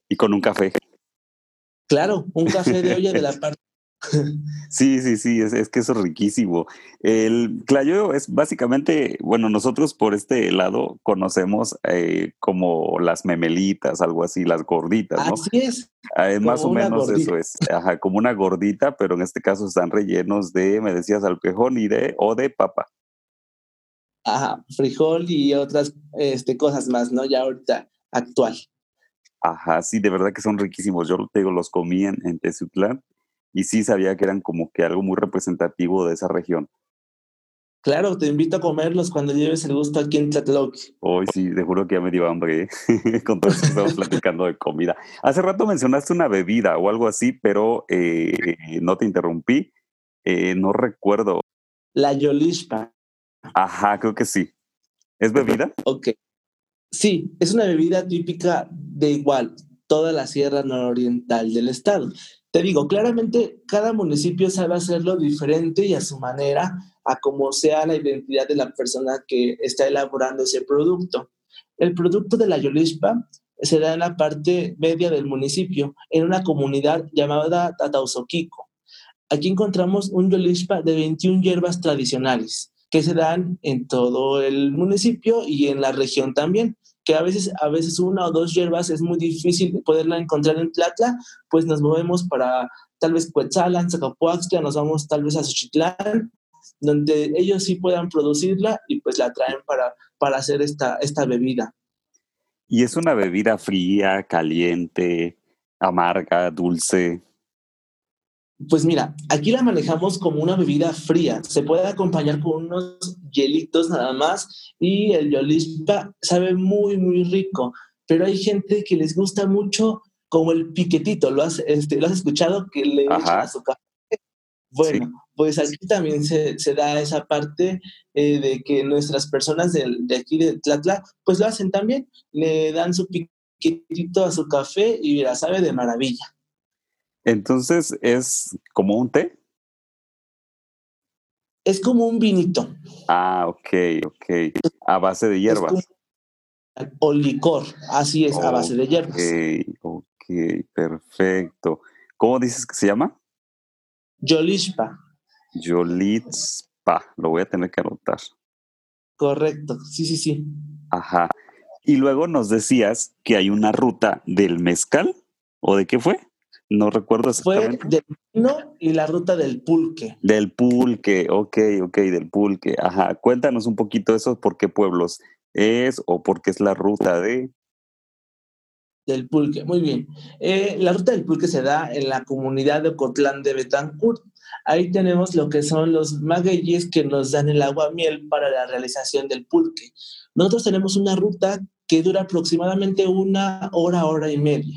Y con un café. Claro, un café de olla de la parte. Sí, sí, sí, es, que eso es riquísimo. El clayo es básicamente, bueno, nosotros por este lado conocemos eh, como las memelitas, algo así, las gorditas, ¿no? Así es. Ah, más o menos eso es, ajá, como una gordita, pero en este caso están rellenos de, me decías, alpejón y de, o de papa. Ajá, frijol y otras este, cosas más, ¿no? Ya ahorita actual. Ajá, sí, de verdad que son riquísimos. Yo te digo, los comí en, en y sí sabía que eran como que algo muy representativo de esa región. Claro, te invito a comerlos cuando lleves el gusto aquí en Tlatelolco. Hoy sí, te juro que ya me dio hambre ¿eh? con todo esto que estamos platicando de comida. Hace rato mencionaste una bebida o algo así, pero eh, no te interrumpí. Eh, no recuerdo. La Yolispa. Ajá, creo que sí. ¿Es bebida? Ok. Sí, es una bebida típica de igual, toda la sierra nororiental del estado. Te digo, claramente cada municipio sabe hacerlo diferente y a su manera, a como sea la identidad de la persona que está elaborando ese producto. El producto de la Yolispa se da en la parte media del municipio, en una comunidad llamada Tatauzoquico. Aquí encontramos un Yolispa de 21 hierbas tradicionales que se dan en todo el municipio y en la región también, que a veces, a veces una o dos hierbas es muy difícil poderla encontrar en Tlatla, pues nos movemos para tal vez Cuetzalan, Zacapuaxtla, nos vamos tal vez a Xochitlán, donde ellos sí puedan producirla y pues la traen para, para hacer esta, esta bebida. ¿Y es una bebida fría, caliente, amarga, dulce? Pues mira, aquí la manejamos como una bebida fría. Se puede acompañar con unos hielitos nada más y el yolispa sabe muy, muy rico. pero hay gente que les gusta mucho como el piquetito, ¿lo has, este, ¿lo has escuchado? Que le echan a su café. Bueno, pues aquí también se, se da esa parte eh, de que nuestras personas de, de, aquí de Tlatla, pues lo hacen también, le dan su piquetito a su café y la sabe de maravilla. Entonces, ¿es como un té? Es como un vinito. Ah, ok, ok. A base de hierbas. o licor, así es, a base de hierbas. Ok, ok, perfecto. ¿Cómo dices que se llama? Yolishpa. Yolitspa, lo voy a tener que anotar. Correcto, sí, sí, sí. Ajá. Y luego nos decías que hay una ruta del mezcal, ¿o de qué fue? No recuerdo exactamente. Fue del vino y la ruta del pulque. Del pulque, ok, ok, del pulque. Ajá, cuéntanos un poquito eso, por qué pueblos es o por qué es la ruta de... Del pulque, muy bien. Eh, la ruta del pulque se da en la comunidad de Cotlán de Betancourt. Ahí tenemos lo que son los magueyes que nos dan el agua miel para la realización del pulque. Nosotros tenemos una ruta que dura aproximadamente una hora, hora y media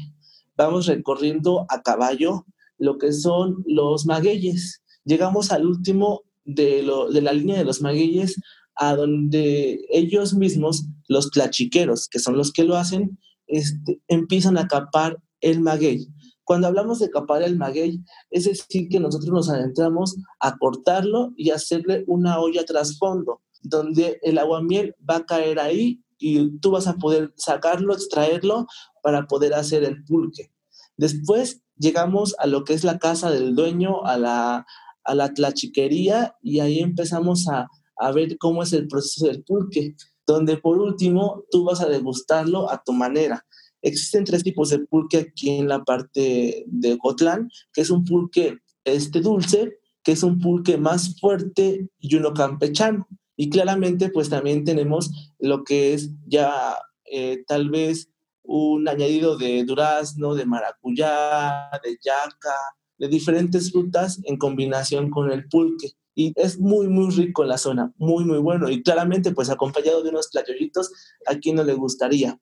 vamos recorriendo a caballo lo que son los magueyes. Llegamos al último de, la línea de los magueyes, a donde ellos mismos, los tlachiqueros, que son los que lo hacen, este, empiezan a capar el maguey. Cuando hablamos de capar el maguey, es decir, que nosotros nos adentramos a cortarlo y hacerle una olla trasfondo, donde el aguamiel va a caer ahí y tú vas a poder sacarlo, extraerlo para poder hacer el pulque. Después llegamos a lo que es la casa del dueño, a la, a la tlachiquería y ahí empezamos a, a ver cómo es el proceso del pulque, donde por último tú vas a degustarlo a tu manera. Existen tres tipos de pulque aquí en la parte de Cotlán, que es un pulque este dulce, que es un pulque más fuerte y uno campechano. Y claramente, pues también tenemos lo que es ya eh, tal vez un añadido de durazno, de maracuyá, de yaca, de diferentes frutas en combinación con el pulque. Y es muy, muy rico en la zona, muy, muy bueno. Y claramente, pues acompañado de unos playollitos, ¿a quién no le gustaría?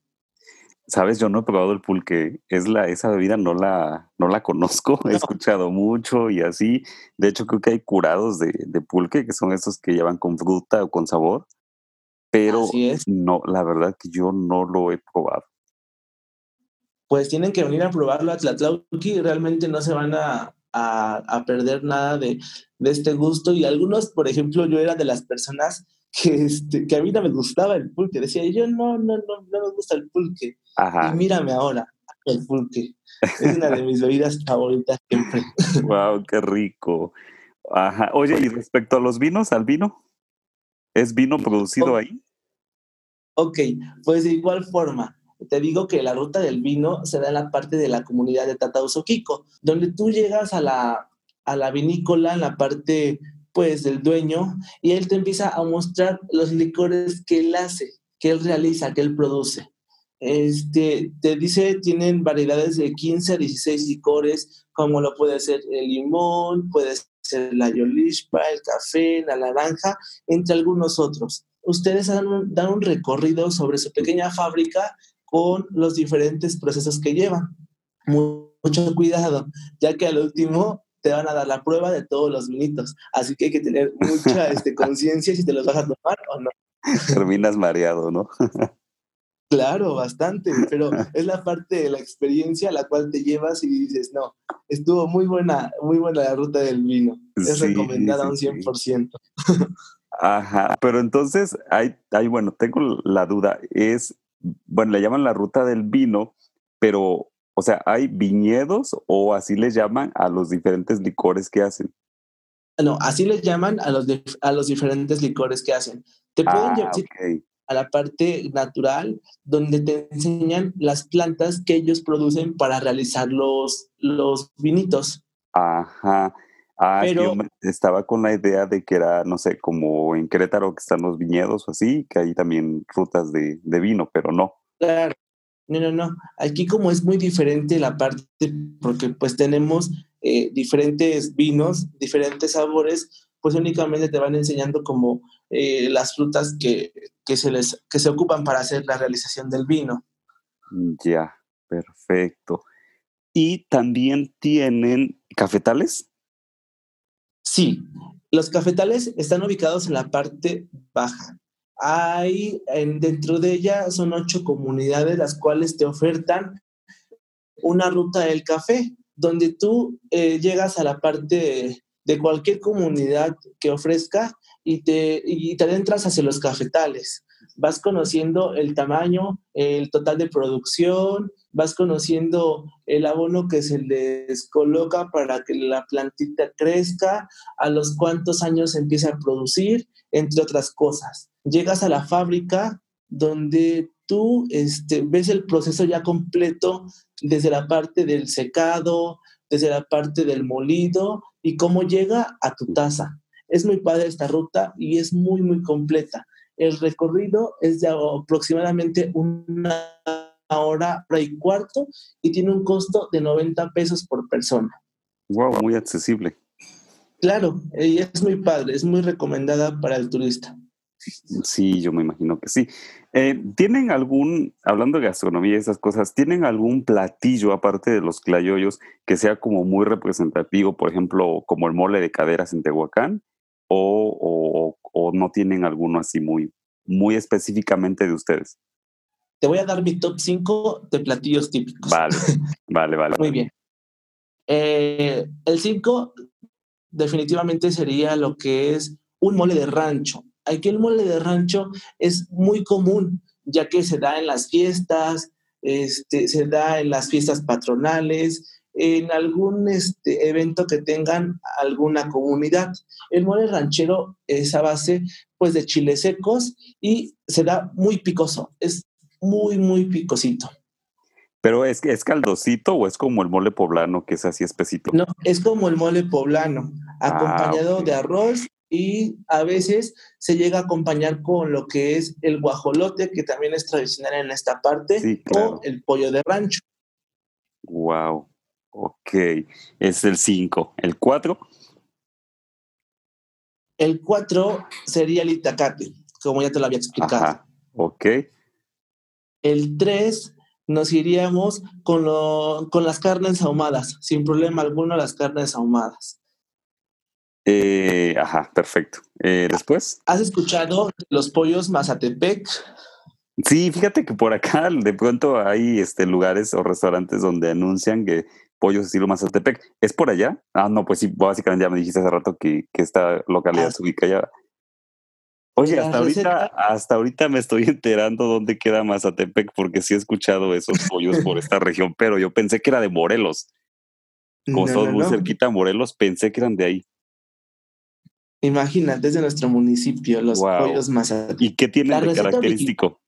Sabes, yo no he probado el pulque. Es la, esa bebida no la, no la conozco. He escuchado mucho y así. De hecho, creo que hay curados de, de pulque, que son estos que llevan con fruta o con sabor. Pero no, la verdad que yo no lo he probado. Pues tienen que venir a probarlo a Tlatlauqui. Realmente no se van a, a, a perder nada de, de este gusto. Y algunos, por ejemplo, yo era de las personas que, este, que a mí no me gustaba el pulque. Decía yo, no, no, no, no me gusta el pulque. Y mírame ahora, el pulque. Es una de mis bebidas favoritas siempre. Wow, qué rico. Ajá. Oye, y respecto a los vinos, al vino, ¿es vino producido ahí? Ok, pues de igual forma, te digo que la ruta del vino se da en la parte de la comunidad de Tatauzoquico, donde tú llegas a la, a la vinícola, en la parte pues del dueño y él te empieza a mostrar los licores que él hace, que él realiza, que él produce. Este, te dice, tienen variedades de 15 a 16 licores, como lo puede ser el limón, puede ser la yolishpa, el café, la naranja, entre algunos otros. Ustedes dan un, dan un recorrido sobre su pequeña fábrica con los diferentes procesos que llevan. Mucho cuidado, ya que al último te van a dar la prueba de todos los vinitos. Así que hay que tener mucha este, conciencia si te los vas a tomar o no. Terminas mareado, ¿no? Claro, bastante, pero es la parte de la experiencia a la cual te llevas y dices, no, estuvo muy buena, muy buena la ruta del vino. Es recomendada un 100%. Ajá, pero entonces, hay, hay, bueno, tengo la duda, es, bueno, le llaman la ruta del vino, pero o sea, ¿hay viñedos o así les llaman a los diferentes licores que hacen? No, así les llaman a los, a los diferentes licores que hacen. Te pueden ah, llevar a la parte natural, donde te enseñan las plantas que ellos producen para realizar los, los vinitos. Ajá. Ah, Pero, yo estaba con la idea de que era, no sé, como en Querétaro que están los viñedos o así, que hay también rutas de, de vino, pero no. Claro, no, no, no. Aquí como es muy diferente la parte, porque pues tenemos eh, diferentes vinos, diferentes sabores, pues únicamente te van enseñando como eh, las frutas que, se les, que se ocupan para hacer la realización del vino. Ya, perfecto. ¿Y también tienen cafetales? Sí, los cafetales están ubicados en la parte baja. Hay, dentro de ella son ocho comunidades las cuales te ofertan una ruta del café, donde tú eh, llegas a la parte de cualquier comunidad que ofrezca y te, y te adentras hacia los cafetales. Vas conociendo el tamaño, el total de producción, vas conociendo el abono que se les coloca para que la plantita crezca, a los cuántos años empieza a producir, entre otras cosas. Llegas a la fábrica donde tú este, ves el proceso ya completo desde la parte del secado, desde la parte del molido y cómo llega a tu taza. Es muy padre esta ruta y es muy, muy completa. El recorrido es de aproximadamente una hora, hora y cuarto y tiene un costo de 90 pesos por persona. Wow, muy accesible. Claro, y es muy padre, es muy recomendada para el turista. Sí, yo me imagino que sí. Eh, ¿Tienen algún, hablando de gastronomía y esas cosas, ¿tienen algún platillo aparte de los clayoyos que sea como muy representativo, por ejemplo, como el mole de caderas en Tehuacán? ¿O, o, no tienen alguno así muy, muy específicamente de ustedes? Te voy a dar mi top 5 de platillos típicos. Vale, vale, vale. Muy bien. Eh, el 5 definitivamente sería lo que es un mole de rancho. Aquí el mole de rancho es muy común, ya que se da en las fiestas, este, se da en las fiestas patronales, en algún este, evento que tengan alguna comunidad. El mole ranchero es a base pues, de chiles secos y se da muy picoso, es muy, muy picosito. ¿Pero es, es caldosito o es como el mole poblano que es así espesito? No, es como el mole poblano, ah, acompañado de arroz y a veces se llega a acompañar con lo que es el guajolote, que también es tradicional en esta parte, o el pollo de rancho. Wow, ok, es el 5. ¿El 4? El 4 sería el itacate, como ya te lo había explicado. Ajá, ok. El 3 nos iríamos con, con las carnes ahumadas, sin problema alguno las carnes ahumadas. Eh, ajá, perfecto. Eh, después. ¿Has escuchado los pollos Mazatepec? Sí, fíjate que por acá de pronto hay este, lugares o restaurantes donde anuncian que pollos estilo Mazatepec. ¿Es por allá? Ah, no, pues sí, básicamente ya me dijiste hace rato que, que esta localidad ah. se ubica allá. Oye, hasta ahorita, hasta ahorita me estoy enterando dónde queda Mazatepec, porque sí he escuchado esos pollos por esta región, pero yo pensé que era de Morelos. Como no, muy cerquita a Morelos, pensé que eran de ahí. Imagínate, desde nuestro municipio, los pollos Mazatepec. ¿Y qué tienen de característico?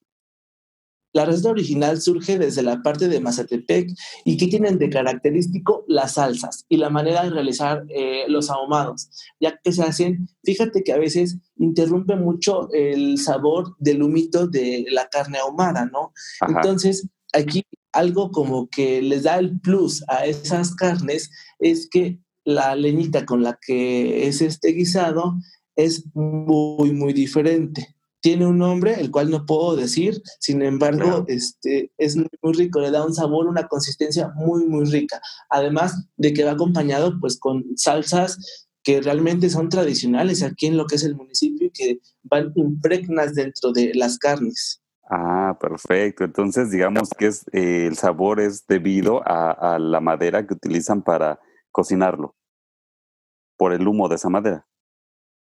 La receta original surge desde la parte de Mazatepec y que tienen de característico las salsas y la manera de realizar eh, los ahumados, ya que se hacen, fíjate que a veces interrumpe mucho el sabor del humito de la carne ahumada, ¿no? Entonces, aquí algo como que les da el plus a esas carnes es que la leñita con la que es este guisado es muy, muy diferente. Tiene un nombre, el cual no puedo decir, sin embargo, este, es muy, rico, le da un sabor, una consistencia muy, muy rica. Además de que va acompañado pues con salsas que realmente son tradicionales aquí en lo que es el municipio y que van impregnas dentro de las carnes. Ah, perfecto. Entonces, digamos que es, eh, el sabor es debido a, la madera que utilizan para cocinarlo por el humo de esa madera.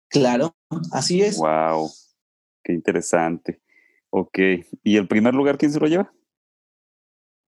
Claro, así es. Wow, qué interesante. Ok, ¿y el primer lugar quién se lo lleva?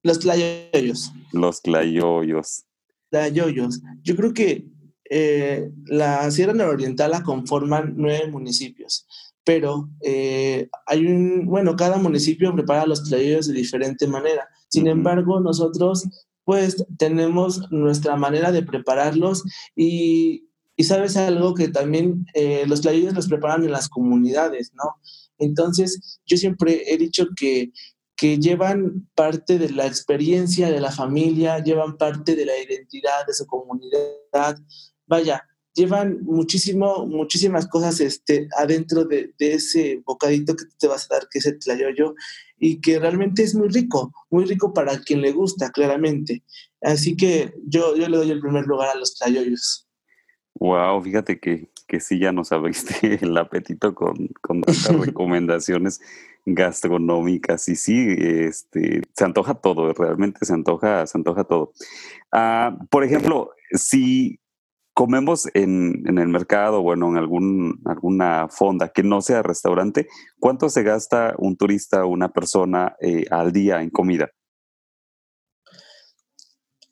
Los Tlayoyos. Los Tlayoyos. Tlayoyos. Yo creo que eh, la Sierra Nororiental la conforman nueve municipios, pero eh, hay un, bueno, cada municipio prepara los Tlayoyos de diferente manera. Sin embargo, nosotros pues tenemos nuestra manera de prepararlos y y sabes algo que también eh, los tlayudas los preparan en las comunidades, ¿no? Entonces, yo siempre he dicho que, que llevan parte de la experiencia de la familia, llevan parte de la identidad de su comunidad. Vaya, llevan muchísimo, muchísimas cosas este, adentro de, ese bocadito que te vas a dar, que es el tlayoyo, y que realmente es muy rico, muy rico para quien le gusta, claramente. Así que yo, yo le doy el primer lugar a los tlayoyos. Wow, fíjate que, que sí ya nos abriste el apetito con, con tantas recomendaciones gastronómicas y sí, este, se antoja todo, realmente se antoja, se antoja todo. Ah, por ejemplo, si comemos en, el mercado, bueno, en algún, alguna fonda que no sea restaurante, ¿cuánto se gasta un turista, una persona eh, al día en comida?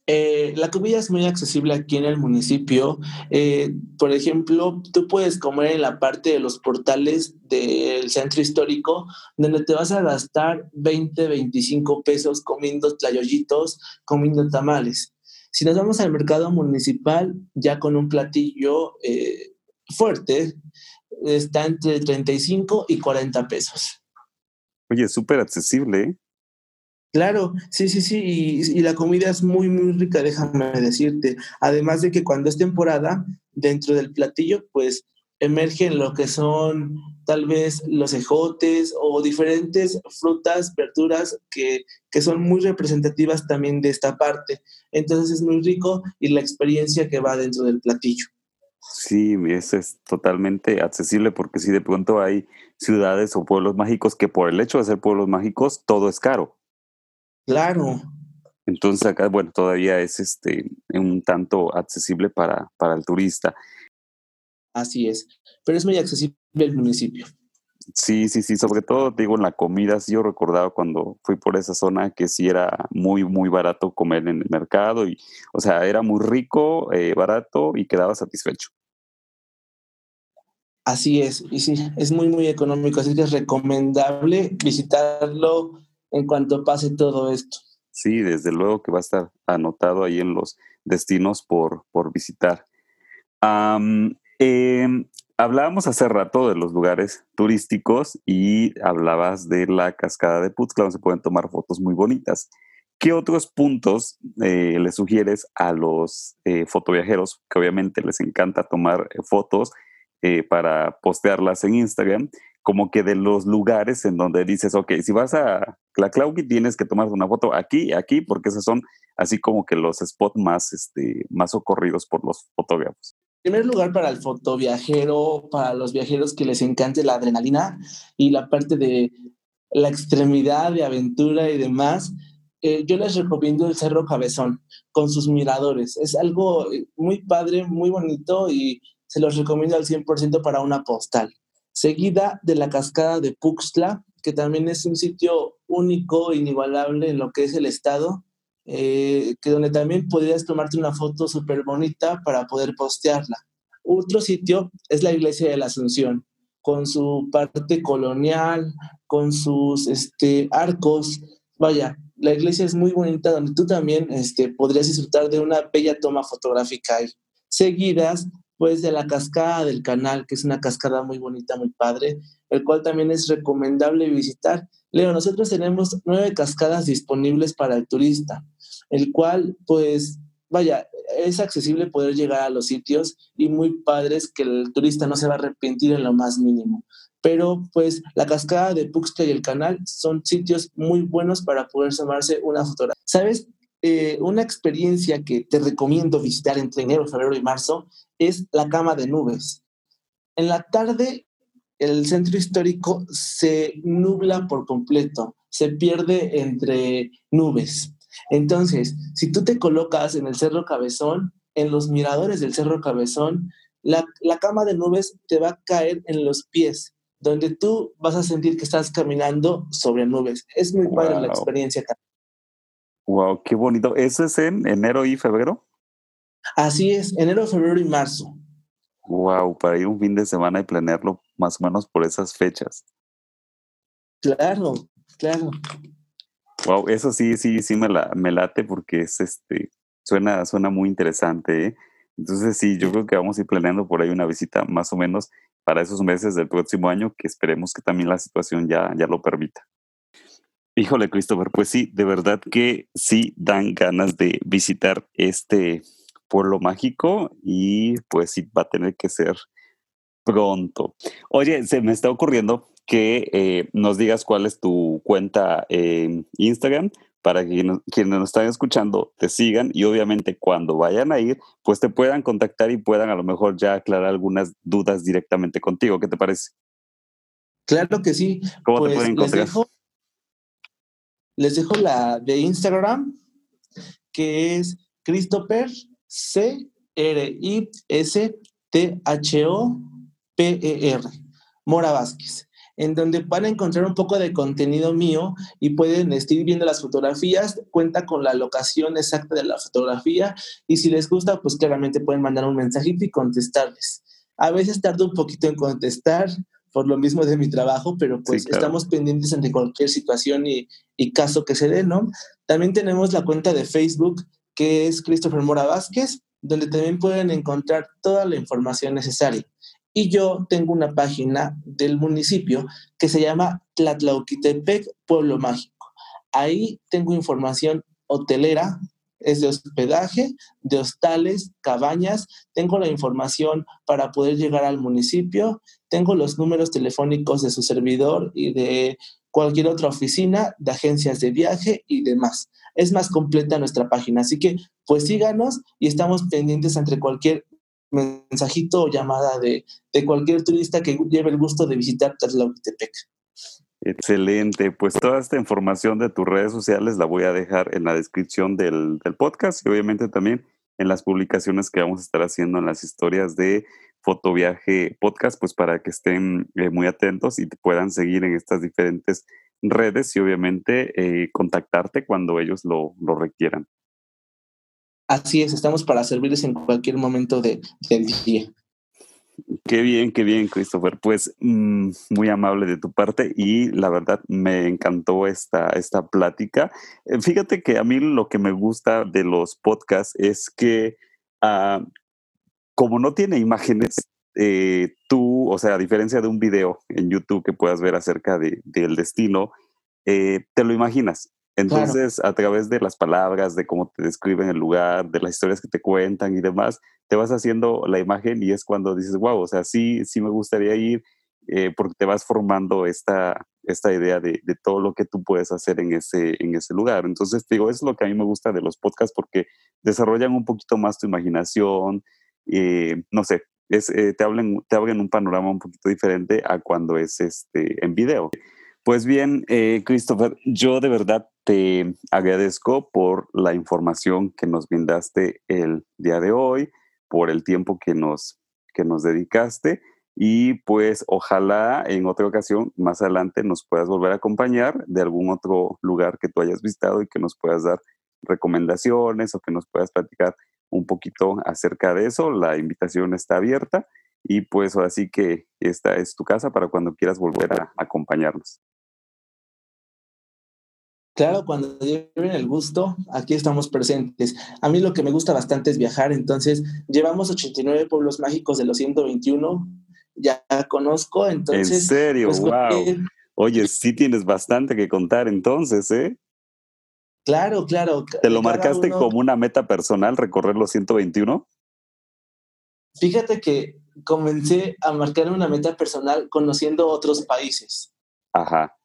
Eh, la comida es muy accesible aquí en el municipio. Eh, por ejemplo, tú puedes comer en la parte de los portales del centro histórico, donde te vas a gastar 20, 25 pesos comiendo tlayoyitos, comiendo tamales. Si nos vamos al mercado municipal, ya con un platillo eh, fuerte, está entre 35 y 40 pesos. Oye, súper accesible, ¿eh? Claro, sí, sí, sí, y, la comida es muy, muy rica, déjame decirte. Además de que cuando es temporada, dentro del platillo, pues emergen lo que son tal vez los ejotes o diferentes frutas, verduras que, que son muy representativas también de esta parte. Entonces es muy rico y la experiencia que va dentro del platillo. Sí, eso es totalmente accesible porque si de pronto hay ciudades o pueblos mágicos que por el hecho de ser pueblos mágicos todo es caro. Claro. Entonces acá, bueno, todavía es este un tanto accesible para, para el turista. Así es, pero es muy accesible el municipio. Sí, sí, sí, sobre todo digo en la comida, sí yo recordaba cuando fui por esa zona que sí era muy, muy barato comer en el mercado y, o sea, era muy rico, eh, barato y quedaba satisfecho. Así es, y sí, es muy, muy económico, así que es recomendable visitarlo en cuanto pase todo esto. Sí, desde luego que va a estar anotado ahí en los destinos por, por visitar. Em, hablábamos hace rato de los lugares turísticos y hablabas de la cascada de Putzla, donde se pueden tomar fotos muy bonitas. ¿Qué otros puntos eh, le sugieres a los eh, fotoviajeros que obviamente les encanta tomar eh, fotos para postearlas en Instagram? como que de los lugares en donde dices, ok, si vas a la Clauki tienes que tomar una foto aquí, aquí, porque esos son así como que los spots más, este, más ocurridos por los fotógrafos. Primer lugar, para el fotoviajero, para los viajeros que les encante la adrenalina y la parte de la extremidad de aventura y demás, eh, yo les recomiendo el Cerro Cabezón con sus miradores. Es algo muy padre, muy bonito y se los recomiendo al 100% para una postal seguida de la cascada de Puxtla, que también es un sitio único, inigualable en lo que es el estado, eh, que donde también podrías tomarte una foto súper bonita para poder postearla. Otro sitio es la iglesia de la Asunción, con su parte colonial, con sus este, arcos. Vaya, la iglesia es muy bonita, donde tú también este, podrías disfrutar de una bella toma fotográfica ahí. Seguidas pues de la cascada del canal, que es una cascada muy bonita, muy padre, el cual también es recomendable visitar. Leo, nosotros tenemos nueve cascadas disponibles para el turista, el cual pues vaya, es accesible poder llegar a los sitios y muy padres que el turista no se va a arrepentir en lo más mínimo. Pero pues la cascada de Puxca y el canal son sitios muy buenos para poder tomarse una fotografía. ¿Sabes? Eh, una experiencia que te recomiendo visitar entre enero, febrero y marzo es la cama de nubes. En la tarde, el centro histórico se nubla por completo, se pierde entre nubes. Entonces, si tú te colocas en el Cerro Cabezón, en los miradores del Cerro Cabezón, la, cama de nubes te va a caer en los pies, donde tú vas a sentir que estás caminando sobre nubes. Es muy padre la experiencia. Wow, qué bonito. ¿Eso es en enero y febrero? Así es, enero, febrero y marzo. Wow, para ir un fin de semana y planearlo más o menos por esas fechas. Claro, claro. Wow, eso sí, sí, sí me, la, me late porque es este, suena, suena muy interesante. ¿eh? Entonces sí, yo creo que vamos a ir planeando por ahí una visita más o menos para esos meses del próximo año, que esperemos que también la situación ya, ya lo permita. Híjole, Christopher, pues sí, de verdad que sí dan ganas de visitar este Pueblo Mágico y pues sí va a tener que ser pronto. Oye, se me está ocurriendo que eh, nos digas cuál es tu cuenta en Instagram para que quienes nos están escuchando te sigan y obviamente cuando vayan a ir, pues te puedan contactar y puedan a lo mejor ya aclarar algunas dudas directamente contigo. ¿Qué te parece? Claro que sí. ¿Cómo te pues, pueden encontrar? Les dejo, la de Instagram, que es Christopher C R I S T H O P E R Mora Vázquez en donde van a encontrar un poco de contenido mío y pueden estar viendo las fotografías, cuenta con la locación exacta de la fotografía y si les gusta, pues claramente pueden mandar un mensajito y contestarles. A veces tardo un poquito en contestar por lo mismo de mi trabajo, pero pues estamos pendientes ante cualquier situación y, y caso que se dé, ¿no? También tenemos la cuenta de Facebook que es Christopher Mora Vázquez, donde también pueden encontrar toda la información necesaria. Y yo tengo una página del municipio que se llama Tlatlauquitepec Pueblo Mágico. Ahí tengo información hotelera, es de hospedaje, de hostales, cabañas. Tengo la información para poder llegar al municipio. Tengo los números telefónicos de su servidor y de cualquier otra oficina, de agencias de viaje y demás. Es más completa nuestra página. Así que, pues síganos y estamos pendientes entre cualquier mensajito o llamada de, cualquier turista que lleve el gusto de visitar Tlatlauquitepec. Excelente, pues toda esta información de tus redes sociales la voy a dejar en la descripción del, podcast y obviamente también en las publicaciones que vamos a estar haciendo en las historias de Fotoviaje Podcast, pues para que estén eh, muy atentos y te puedan seguir en estas diferentes redes y obviamente eh, contactarte cuando ellos lo requieran. Así es, estamos para servirles en cualquier momento de, del día. Qué bien, qué bien, Christopher. Pues mm, muy amable de tu parte y la verdad me encantó esta, esta plática. Eh, fíjate que a mí lo que me gusta de los podcasts es que ah, como no tiene imágenes, eh, tú, o sea, a diferencia de un video en YouTube que puedas ver acerca de, del destino, eh, te lo imaginas. Entonces, a través de las palabras, de cómo te describen el lugar, de las historias que te cuentan y demás, te vas haciendo la imagen y es cuando dices, wow, o sea, sí, sí me gustaría ir, eh, porque te vas formando esta, esta idea de, de, todo lo que tú puedes hacer en ese, en ese lugar. Entonces, digo, eso es lo que a mí me gusta de los podcasts porque desarrollan un poquito más tu imaginación, eh, no sé, es, eh, te, hablan, te abren un panorama un poquito diferente a cuando es este, en video. Pues bien, eh, Christopher, yo de verdad te agradezco por la información que nos brindaste el día de hoy, por el tiempo que nos, que nos dedicaste y pues ojalá en otra ocasión más adelante nos puedas volver a acompañar de algún otro lugar que tú hayas visitado y que nos puedas dar recomendaciones o que nos puedas platicar un poquito acerca de eso. La invitación está abierta y pues ahora sí que esta es tu casa para cuando quieras volver a acompañarnos. Claro, cuando lleven el gusto, aquí estamos presentes. A mí lo que me gusta bastante es viajar, entonces llevamos 89 pueblos mágicos de los 121, ya conozco, entonces... ¿En serio? wow. Pues, Oye, sí tienes bastante que contar entonces, ¿eh? Claro, claro. ¿Te lo marcaste como una meta personal recorrer los 121? Fíjate que comencé a marcar una meta personal conociendo otros países. Ajá.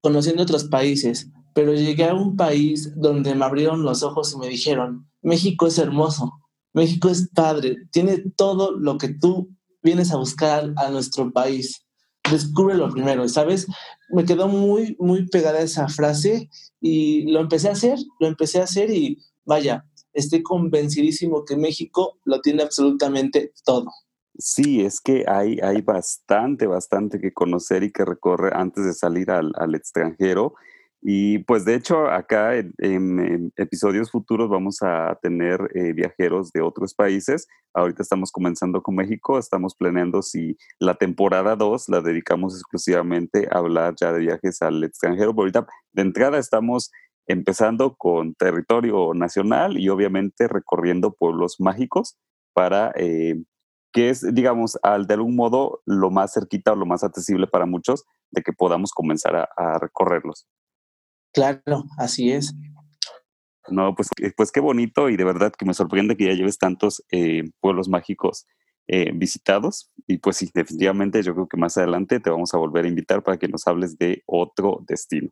Conociendo otros países pero llegué a un país donde me abrieron los ojos y me dijeron, México es hermoso, México es padre, tiene todo lo que tú vienes a buscar a nuestro país. Descubre lo primero, ¿sabes? Me quedó muy, muy pegada esa frase y lo empecé a hacer, lo empecé a hacer y vaya, estoy convencidísimo que México lo tiene absolutamente todo. Sí, es que hay, hay bastante, bastante que conocer y que recorrer antes de salir al, al extranjero. Y pues de hecho acá en, episodios futuros vamos a tener eh, viajeros de otros países. Ahorita estamos comenzando con México, estamos planeando si la temporada 2 la dedicamos exclusivamente a hablar ya de viajes al extranjero. Pero ahorita de entrada estamos empezando con territorio nacional y obviamente recorriendo pueblos mágicos para eh, que es, digamos, al de algún modo lo más cerquita o lo más accesible para muchos de que podamos comenzar a recorrerlos. Claro, así es. No, pues, pues qué bonito y de verdad que me sorprende que ya lleves tantos eh, pueblos mágicos eh, visitados. Y pues sí, definitivamente yo creo que más adelante te vamos a volver a invitar para que nos hables de otro destino.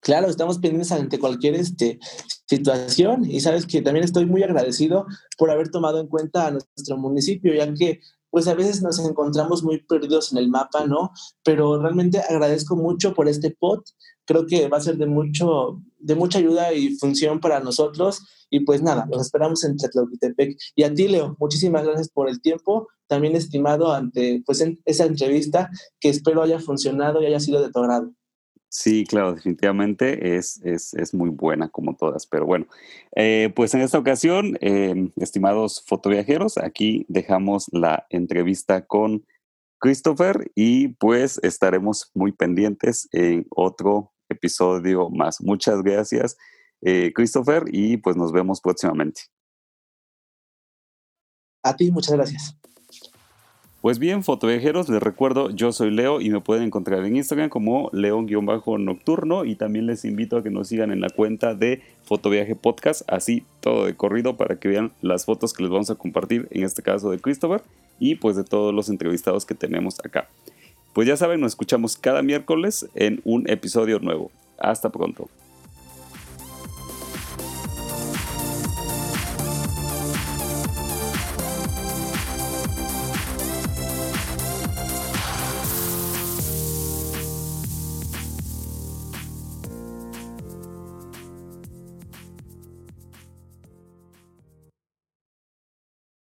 Claro, estamos pendientes ante cualquier este, situación y sabes que también estoy muy agradecido por haber tomado en cuenta a nuestro municipio, ya que pues a veces nos encontramos muy perdidos en el mapa, ¿no? Pero realmente agradezco mucho por este pod. Creo que va a ser de mucho, de mucha ayuda y función para nosotros. Y pues nada, los esperamos en Tlatlauquitepec. Y a ti, Leo, muchísimas gracias por el tiempo, también estimado ante pues esa entrevista que espero haya funcionado y haya sido de tu agrado. Sí, claro, definitivamente es, es, muy buena como todas. Pero bueno, eh, pues en esta ocasión, em, estimados fotoviajeros, aquí dejamos la entrevista con Christopher y pues estaremos muy pendientes en otro episodio más. Muchas gracias, eh, Christopher, y pues nos vemos próximamente. A ti, muchas gracias. Pues bien, fotoviajeros, les recuerdo, yo soy Leo y me pueden encontrar en Instagram como león-nocturno y también les invito a que nos sigan en la cuenta de Fotoviaje Podcast, así todo de corrido para que vean las fotos que les vamos a compartir, en este caso de Christopher y pues de todos los entrevistados que tenemos acá. Pues ya saben, nos escuchamos cada miércoles en un episodio nuevo. Hasta pronto.